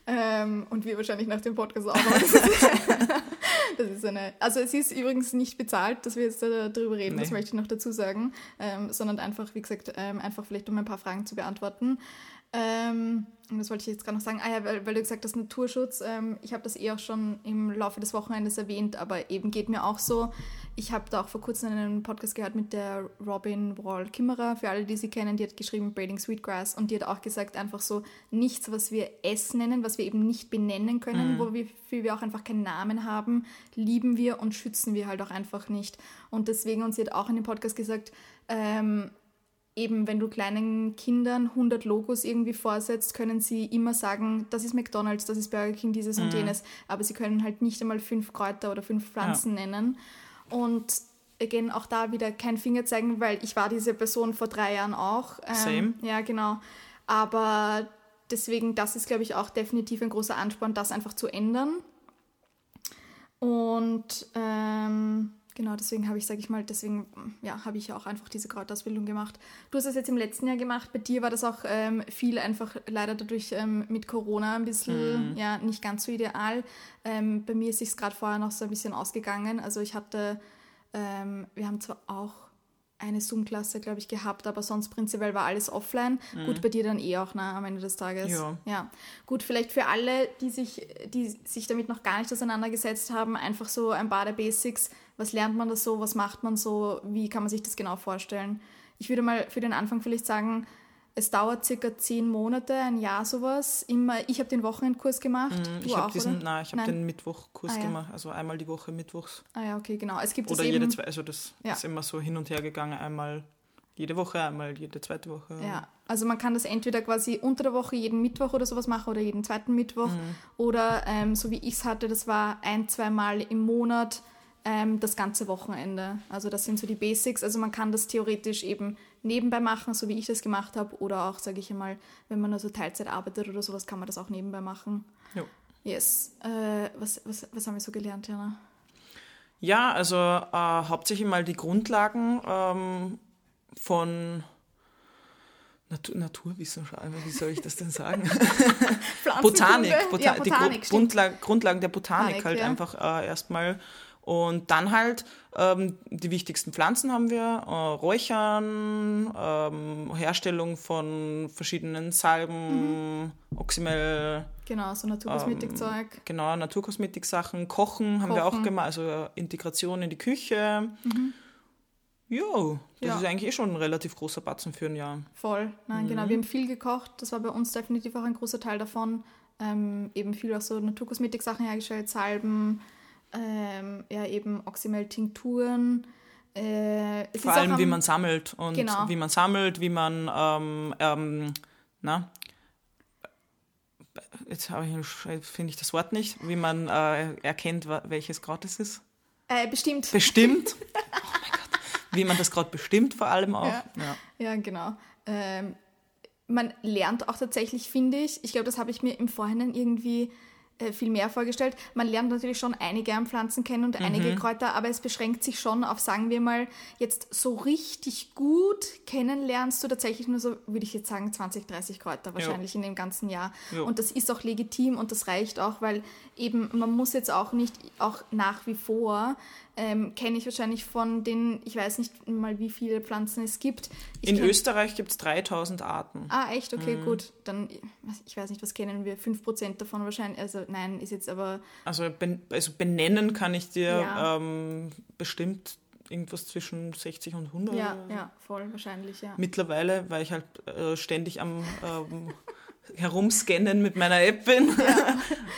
Ähm, und wir wahrscheinlich nach dem Podcast auch. Das ist, eine also es ist übrigens nicht bezahlt, dass wir jetzt darüber reden, nee. das möchte ich noch dazu sagen, ähm, sondern einfach, wie gesagt, ähm, einfach vielleicht um ein paar Fragen zu beantworten. Ähm, und das wollte ich jetzt gerade noch sagen, ah ja, weil, weil du gesagt hast, Naturschutz, ähm, ich habe das eh auch schon im Laufe des Wochenendes erwähnt, aber eben geht mir auch so, ich habe da auch vor kurzem einen Podcast gehört mit der Robin Wall-Kimmerer, für alle, die sie kennen, die hat geschrieben Braiding Sweetgrass und die hat auch gesagt, einfach so nichts, was wir Ess nennen, was wir eben nicht benennen können, mhm. wofür wir auch einfach keinen Namen haben, lieben wir und schützen wir halt auch einfach nicht. Und deswegen, und sie hat auch in dem Podcast gesagt, ähm, eben, wenn du kleinen Kindern 100 Logos irgendwie vorsetzt, können sie immer sagen, das ist McDonald's, das ist Burger King, dieses mhm. und jenes, aber sie können halt nicht einmal fünf Kräuter oder fünf Pflanzen ja. nennen. Und again, auch da wieder kein Finger zeigen, weil ich war diese Person vor drei Jahren auch. Ähm, Same. Ja, genau. Aber deswegen, das ist, glaube ich, auch definitiv ein großer Ansporn, das einfach zu ändern. Und ähm, Genau, deswegen habe ich, sage ich mal, deswegen ja, habe ich auch einfach diese Krautausbildung gemacht. Du hast das jetzt im letzten Jahr gemacht. Bei dir war das auch ähm, viel einfach leider dadurch ähm, mit Corona ein bisschen mhm. ja nicht ganz so ideal. Ähm, bei mir ist es gerade vorher noch so ein bisschen ausgegangen. Also ich hatte, ähm, wir haben zwar auch eine Zoom-Klasse, glaube ich, gehabt, aber sonst prinzipiell war alles offline. Mhm. Gut, bei dir dann eh auch, ne, am Ende des Tages. Ja. ja. Gut, vielleicht für alle, die sich, die sich damit noch gar nicht auseinandergesetzt haben, einfach so ein paar der Basics. Was lernt man da so? Was macht man so? Wie kann man sich das genau vorstellen? Ich würde mal für den Anfang vielleicht sagen, es dauert circa zehn Monate, ein Jahr sowas. Immer, ich habe den Wochenendkurs gemacht. Mm, du ich habe diesen, nein, ich habe den Mittwochkurs ah, ja. gemacht, also einmal die Woche Mittwochs. Ah ja, okay, genau. Es gibt oder jede eben, zwei, also das ja. ist immer so hin und her gegangen, einmal jede Woche, einmal jede zweite Woche. Ja, also man kann das entweder quasi unter der Woche jeden Mittwoch oder sowas machen oder jeden zweiten Mittwoch mhm. oder ähm, so wie ich es hatte, das war ein, zweimal im Monat ähm, das ganze Wochenende. Also das sind so die Basics. Also man kann das theoretisch eben nebenbei machen, so wie ich das gemacht habe. Oder auch, sage ich einmal, wenn man also Teilzeit arbeitet oder sowas, kann man das auch nebenbei machen. Jo. Yes. Äh, was, was, was haben wir so gelernt, Jana? Ja, also äh, hauptsächlich mal die Grundlagen ähm, von Natur, Naturwissenschaften, wie soll ich das denn sagen? [LAUGHS] Botanik, Bota ja, Botanik, die Grundlagen, Grundlagen der Botanik Botanik halt ja. einfach äh, erstmal und dann halt ähm, die wichtigsten Pflanzen haben wir, äh, Räuchern, ähm, Herstellung von verschiedenen Salben, mhm. Oxymel. Genau, so Naturkosmetikzeug. Ähm, genau, Naturkosmetiksachen, Kochen, haben wir auch gemacht, also Integration in die Küche. Mhm. Jo, das ja. ist eigentlich eh schon ein relativ großer Batzen für ein Jahr. Voll, nein, mhm. genau. Wir haben viel gekocht, das war bei uns definitiv auch ein großer Teil davon. Ähm, eben viel auch so Naturkosmetik-Sachen hergestellt, Salben, ähm, ja eben Oxymel-Tinkturen. Äh, Vor allem, am, wie man sammelt und genau. wie man sammelt, wie man, ähm, ähm, na, jetzt finde ich das Wort nicht, wie man äh, erkennt, welches Kraut es ist. Äh, bestimmt. Bestimmt. [LAUGHS] oh mein Gott. Wie man das gerade bestimmt vor allem auch. Ja, ja. ja genau. Ähm, man lernt auch tatsächlich, finde ich, ich glaube, das habe ich mir im Vorhinein irgendwie viel mehr vorgestellt. Man lernt natürlich schon einige an Pflanzen kennen und mhm. einige Kräuter, aber es beschränkt sich schon auf, sagen wir mal, jetzt so richtig gut kennenlernst du tatsächlich nur so, würde ich jetzt sagen, 20, 30 Kräuter wahrscheinlich jo. in dem ganzen Jahr. Jo. Und das ist auch legitim und das reicht auch, weil eben man muss jetzt auch nicht, auch nach wie vor ähm, kenne ich wahrscheinlich von den, ich weiß nicht mal, wie viele Pflanzen es gibt. In Österreich gibt es 3000 Arten. Ah, echt? Okay, mhm. gut. Dann, ich weiß nicht, was kennen wir? 5% davon wahrscheinlich. Also nein, ist jetzt aber... Also, ben, also benennen kann ich dir ja. ähm, bestimmt irgendwas zwischen 60 und 100. Ja, ja, voll wahrscheinlich, ja. Mittlerweile, weil ich halt äh, ständig am... Ähm, [LAUGHS] herumscannen mit meiner App bin.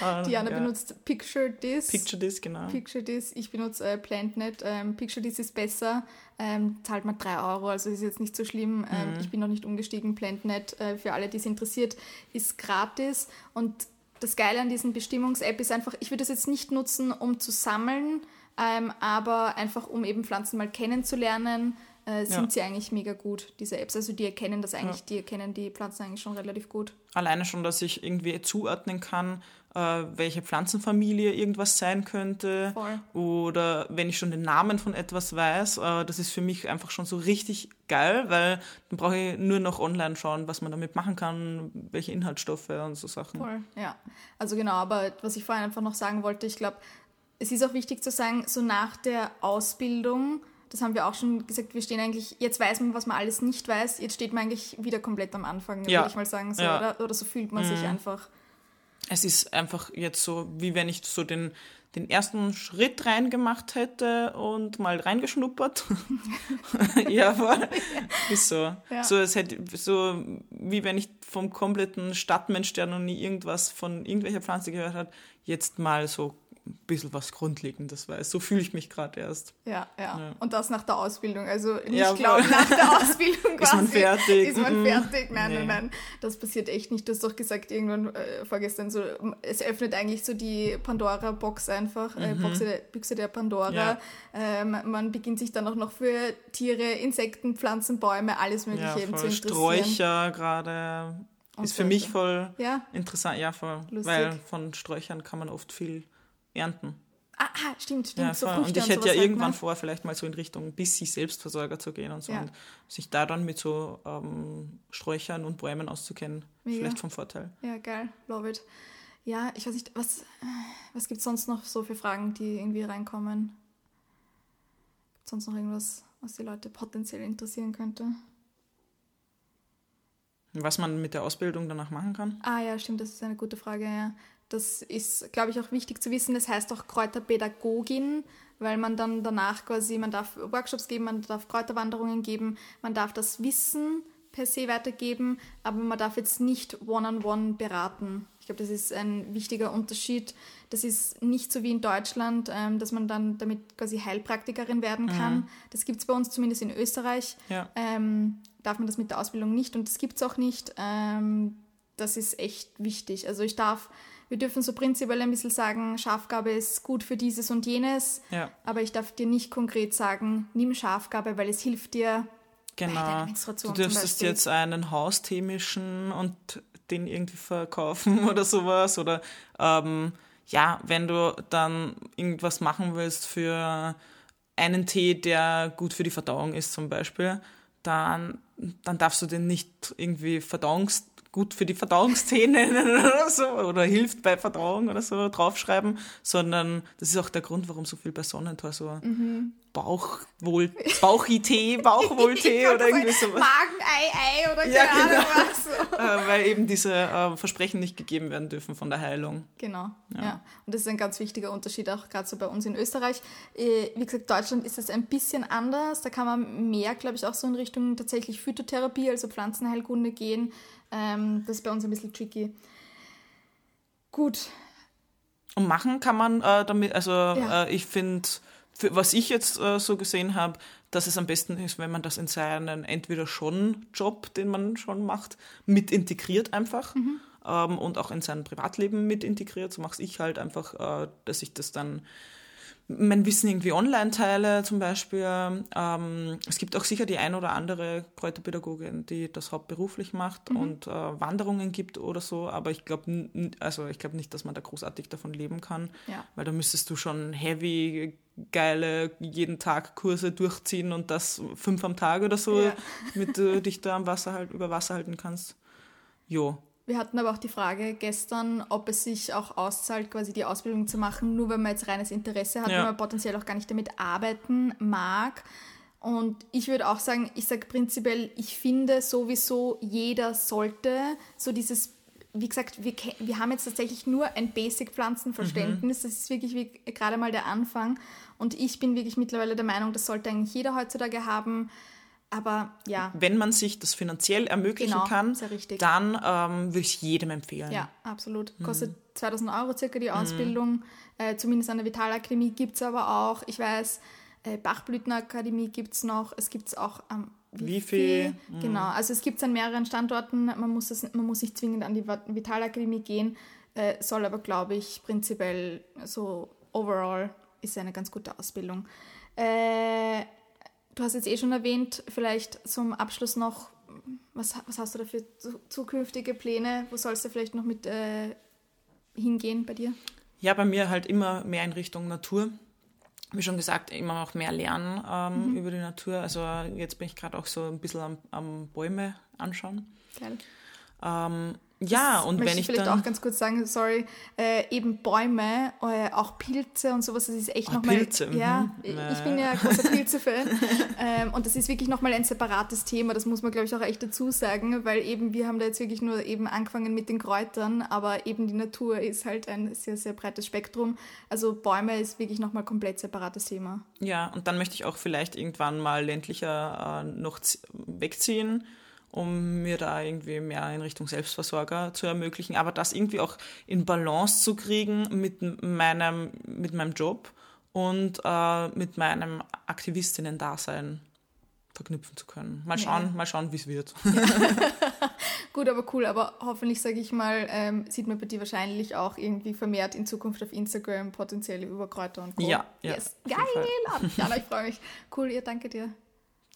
Ja. [LAUGHS] Diana ja. benutzt Picture This. Picture This, genau. Picture This. Ich benutze äh, PlantNet. Ähm, Picture This ist besser. Ähm, zahlt man 3 Euro, also ist jetzt nicht so schlimm. Ähm, mhm. Ich bin noch nicht umgestiegen. PlantNet, äh, für alle, die es interessiert, ist gratis. Und das Geile an diesen Bestimmungs-App ist einfach, ich würde das jetzt nicht nutzen, um zu sammeln, ähm, aber einfach um eben Pflanzen mal kennenzulernen äh, sind ja. sie eigentlich mega gut, diese Apps. Also die erkennen das eigentlich, ja. die erkennen die Pflanzen eigentlich schon relativ gut. Alleine schon, dass ich irgendwie zuordnen kann, äh, welche Pflanzenfamilie irgendwas sein könnte. Voll. Oder wenn ich schon den Namen von etwas weiß, äh, das ist für mich einfach schon so richtig geil, weil dann brauche ich nur noch online schauen, was man damit machen kann, welche Inhaltsstoffe und so Sachen. Voll, ja. Also genau, aber was ich vorhin einfach noch sagen wollte, ich glaube, es ist auch wichtig zu sagen, so nach der Ausbildung das haben wir auch schon gesagt, wir stehen eigentlich, jetzt weiß man, was man alles nicht weiß, jetzt steht man eigentlich wieder komplett am Anfang, ja. würde ich mal sagen. So, ja. oder? oder? so fühlt man mhm. sich einfach. Es ist einfach jetzt so, wie wenn ich so den, den ersten Schritt reingemacht hätte und mal reingeschnuppert. [LAUGHS] ja, voll. [LAUGHS] Ist so. Ja. So, es hätte, so wie wenn ich vom kompletten Stadtmensch, der noch nie irgendwas von irgendwelcher Pflanze gehört hat, jetzt mal so ein bisschen was Grundlegendes weiß. So fühle ich mich gerade erst. Ja, ja, ja, Und das nach der Ausbildung. Also nicht ja, glauben, nach der Ausbildung quasi. [LAUGHS] Ist man fertig? Ist man mhm. fertig? Nein, nee. nein, nein. Das passiert echt nicht. Du hast doch gesagt, irgendwann äh, vorgestern so, es öffnet eigentlich so die Pandora-Box einfach, äh, mhm. Boxe der, Büchse der Pandora. Ja. Ähm, man beginnt sich dann auch noch für Tiere, Insekten, Pflanzen, Bäume, alles mögliche eben zu interessieren. Sträucher gerade. Ist für mich voll interessant, ja, voll. Lustig. Weil von Sträuchern kann man oft viel ernten. Ah, ah stimmt, stimmt. Ja, so und ich hätte ja irgendwann vor, vielleicht mal so in Richtung bis sie Selbstversorger zu gehen und so. Ja. Und sich da dann mit so ähm, Sträuchern und Bäumen auszukennen, Mega. vielleicht vom Vorteil. Ja, geil, love it. Ja, ich weiß nicht, was, was gibt es sonst noch so für Fragen, die irgendwie reinkommen? Gibt es sonst noch irgendwas, was die Leute potenziell interessieren könnte? Was man mit der Ausbildung danach machen kann? Ah ja, stimmt, das ist eine gute Frage, ja. Das ist, glaube ich, auch wichtig zu wissen. Das heißt auch Kräuterpädagogin, weil man dann danach quasi, man darf Workshops geben, man darf Kräuterwanderungen geben, man darf das Wissen per se weitergeben, aber man darf jetzt nicht one-on-one -on -one beraten. Ich glaube, das ist ein wichtiger Unterschied. Das ist nicht so wie in Deutschland, ähm, dass man dann damit quasi Heilpraktikerin werden mhm. kann. Mhm. Das gibt es bei uns zumindest in Österreich. Ja. Ähm, darf man das mit der Ausbildung nicht und das gibt es auch nicht. Ähm, das ist echt wichtig. Also ich darf wir dürfen so prinzipiell ein bisschen sagen, Schafgabe ist gut für dieses und jenes, ja. aber ich darf dir nicht konkret sagen, nimm Schafgabe, weil es hilft dir Genau. Du dürftest jetzt einen Haustee mischen und den irgendwie verkaufen [LAUGHS] oder sowas. Oder ähm, ja, wenn du dann irgendwas machen willst für einen Tee, der gut für die Verdauung ist zum Beispiel, dann, dann darfst du den nicht irgendwie verdauungs gut für die Verdauungszähne [LAUGHS] oder so oder hilft bei Verdauung oder so draufschreiben, sondern das ist auch der Grund, warum so viel bei Sonnentor so mhm. Bauchwohl, Bauchi-Tee, [LAUGHS] Bauchwohl-Tee oder irgendwie sowas. Magen-Ei-Ei oder keine ja, genau. Was. [LAUGHS] äh, weil eben diese äh, Versprechen nicht gegeben werden dürfen von der Heilung. Genau, ja. ja. Und das ist ein ganz wichtiger Unterschied auch gerade so bei uns in Österreich. Äh, wie gesagt, Deutschland ist es ein bisschen anders. Da kann man mehr, glaube ich, auch so in Richtung tatsächlich Phytotherapie, also Pflanzenheilkunde gehen. Ähm, das ist bei uns ein bisschen tricky. Gut. Und machen kann man äh, damit, also ja. äh, ich finde, was ich jetzt äh, so gesehen habe, dass es am besten ist, wenn man das in seinen entweder schon Job, den man schon macht, mit integriert einfach mhm. ähm, und auch in sein Privatleben mit integriert. So mache ich halt einfach, äh, dass ich das dann mein Wissen irgendwie online teile zum Beispiel. Ähm, es gibt auch sicher die ein oder andere Kräuterpädagogin, die das hauptberuflich macht mhm. und äh, Wanderungen gibt oder so, aber ich glaube also ich nicht, dass man da großartig davon leben kann, ja. weil da müsstest du schon heavy geile jeden Tag Kurse durchziehen und das fünf am Tag oder so, ja. mit du dich da am Wasser halt über Wasser halten kannst. Jo, wir hatten aber auch die Frage gestern, ob es sich auch auszahlt, quasi die Ausbildung zu machen, nur wenn man jetzt reines Interesse hat, ja. wenn man potenziell auch gar nicht damit arbeiten mag. Und ich würde auch sagen, ich sage prinzipiell, ich finde sowieso, jeder sollte so dieses, wie gesagt, wir, wir haben jetzt tatsächlich nur ein Basic-Pflanzenverständnis. Mhm. Das ist wirklich wie gerade mal der Anfang. Und ich bin wirklich mittlerweile der Meinung, das sollte eigentlich jeder heutzutage haben. Aber ja. Wenn man sich das finanziell ermöglichen genau, kann, dann ähm, würde ich jedem empfehlen. Ja, absolut. Mhm. Kostet 2000 Euro circa die Ausbildung. Mhm. Äh, zumindest an der Vitalakademie gibt es aber auch. Ich weiß, äh, Bachblütenakademie gibt es noch. Es gibt es auch am Wifi. Mhm. Genau, also es gibt es an mehreren Standorten. Man muss, es, man muss nicht zwingend an die Vitalakademie gehen, äh, soll aber, glaube ich, prinzipiell so overall ist eine ganz gute Ausbildung. Äh, Du hast jetzt eh schon erwähnt, vielleicht zum Abschluss noch, was, was hast du da für zukünftige Pläne? Wo sollst du vielleicht noch mit äh, hingehen bei dir? Ja, bei mir halt immer mehr in Richtung Natur. Wie schon gesagt, immer auch mehr lernen ähm, mhm. über die Natur. Also jetzt bin ich gerade auch so ein bisschen am, am Bäume anschauen. Geil. Ähm, ja, das und wenn ich vielleicht dann, auch ganz kurz sagen, sorry, äh, eben Bäume, äh, auch Pilze und sowas, das ist echt oh, nochmal... Pilze, Ja, mhm. ich bin ja großer [LAUGHS] Pilze-Fan ähm, und das ist wirklich nochmal ein separates Thema, das muss man, glaube ich, auch echt dazu sagen, weil eben wir haben da jetzt wirklich nur eben angefangen mit den Kräutern, aber eben die Natur ist halt ein sehr, sehr breites Spektrum. Also Bäume ist wirklich nochmal komplett separates Thema. Ja, und dann möchte ich auch vielleicht irgendwann mal ländlicher äh, noch wegziehen um mir da irgendwie mehr in Richtung Selbstversorger zu ermöglichen, aber das irgendwie auch in Balance zu kriegen mit meinem, mit meinem Job und äh, mit meinem Aktivistinnen-Dasein verknüpfen zu können. Mal schauen, ja. mal schauen, wie es wird. Ja. [LAUGHS] Gut, aber cool. Aber hoffentlich, sage ich mal, ähm, sieht man bei dir wahrscheinlich auch irgendwie vermehrt in Zukunft auf Instagram potenzielle Überkräuter und Co. Ja, ja. Yes. Geil! Jana, ich freue mich. Cool, ihr danke dir.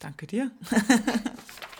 Danke dir. [LAUGHS]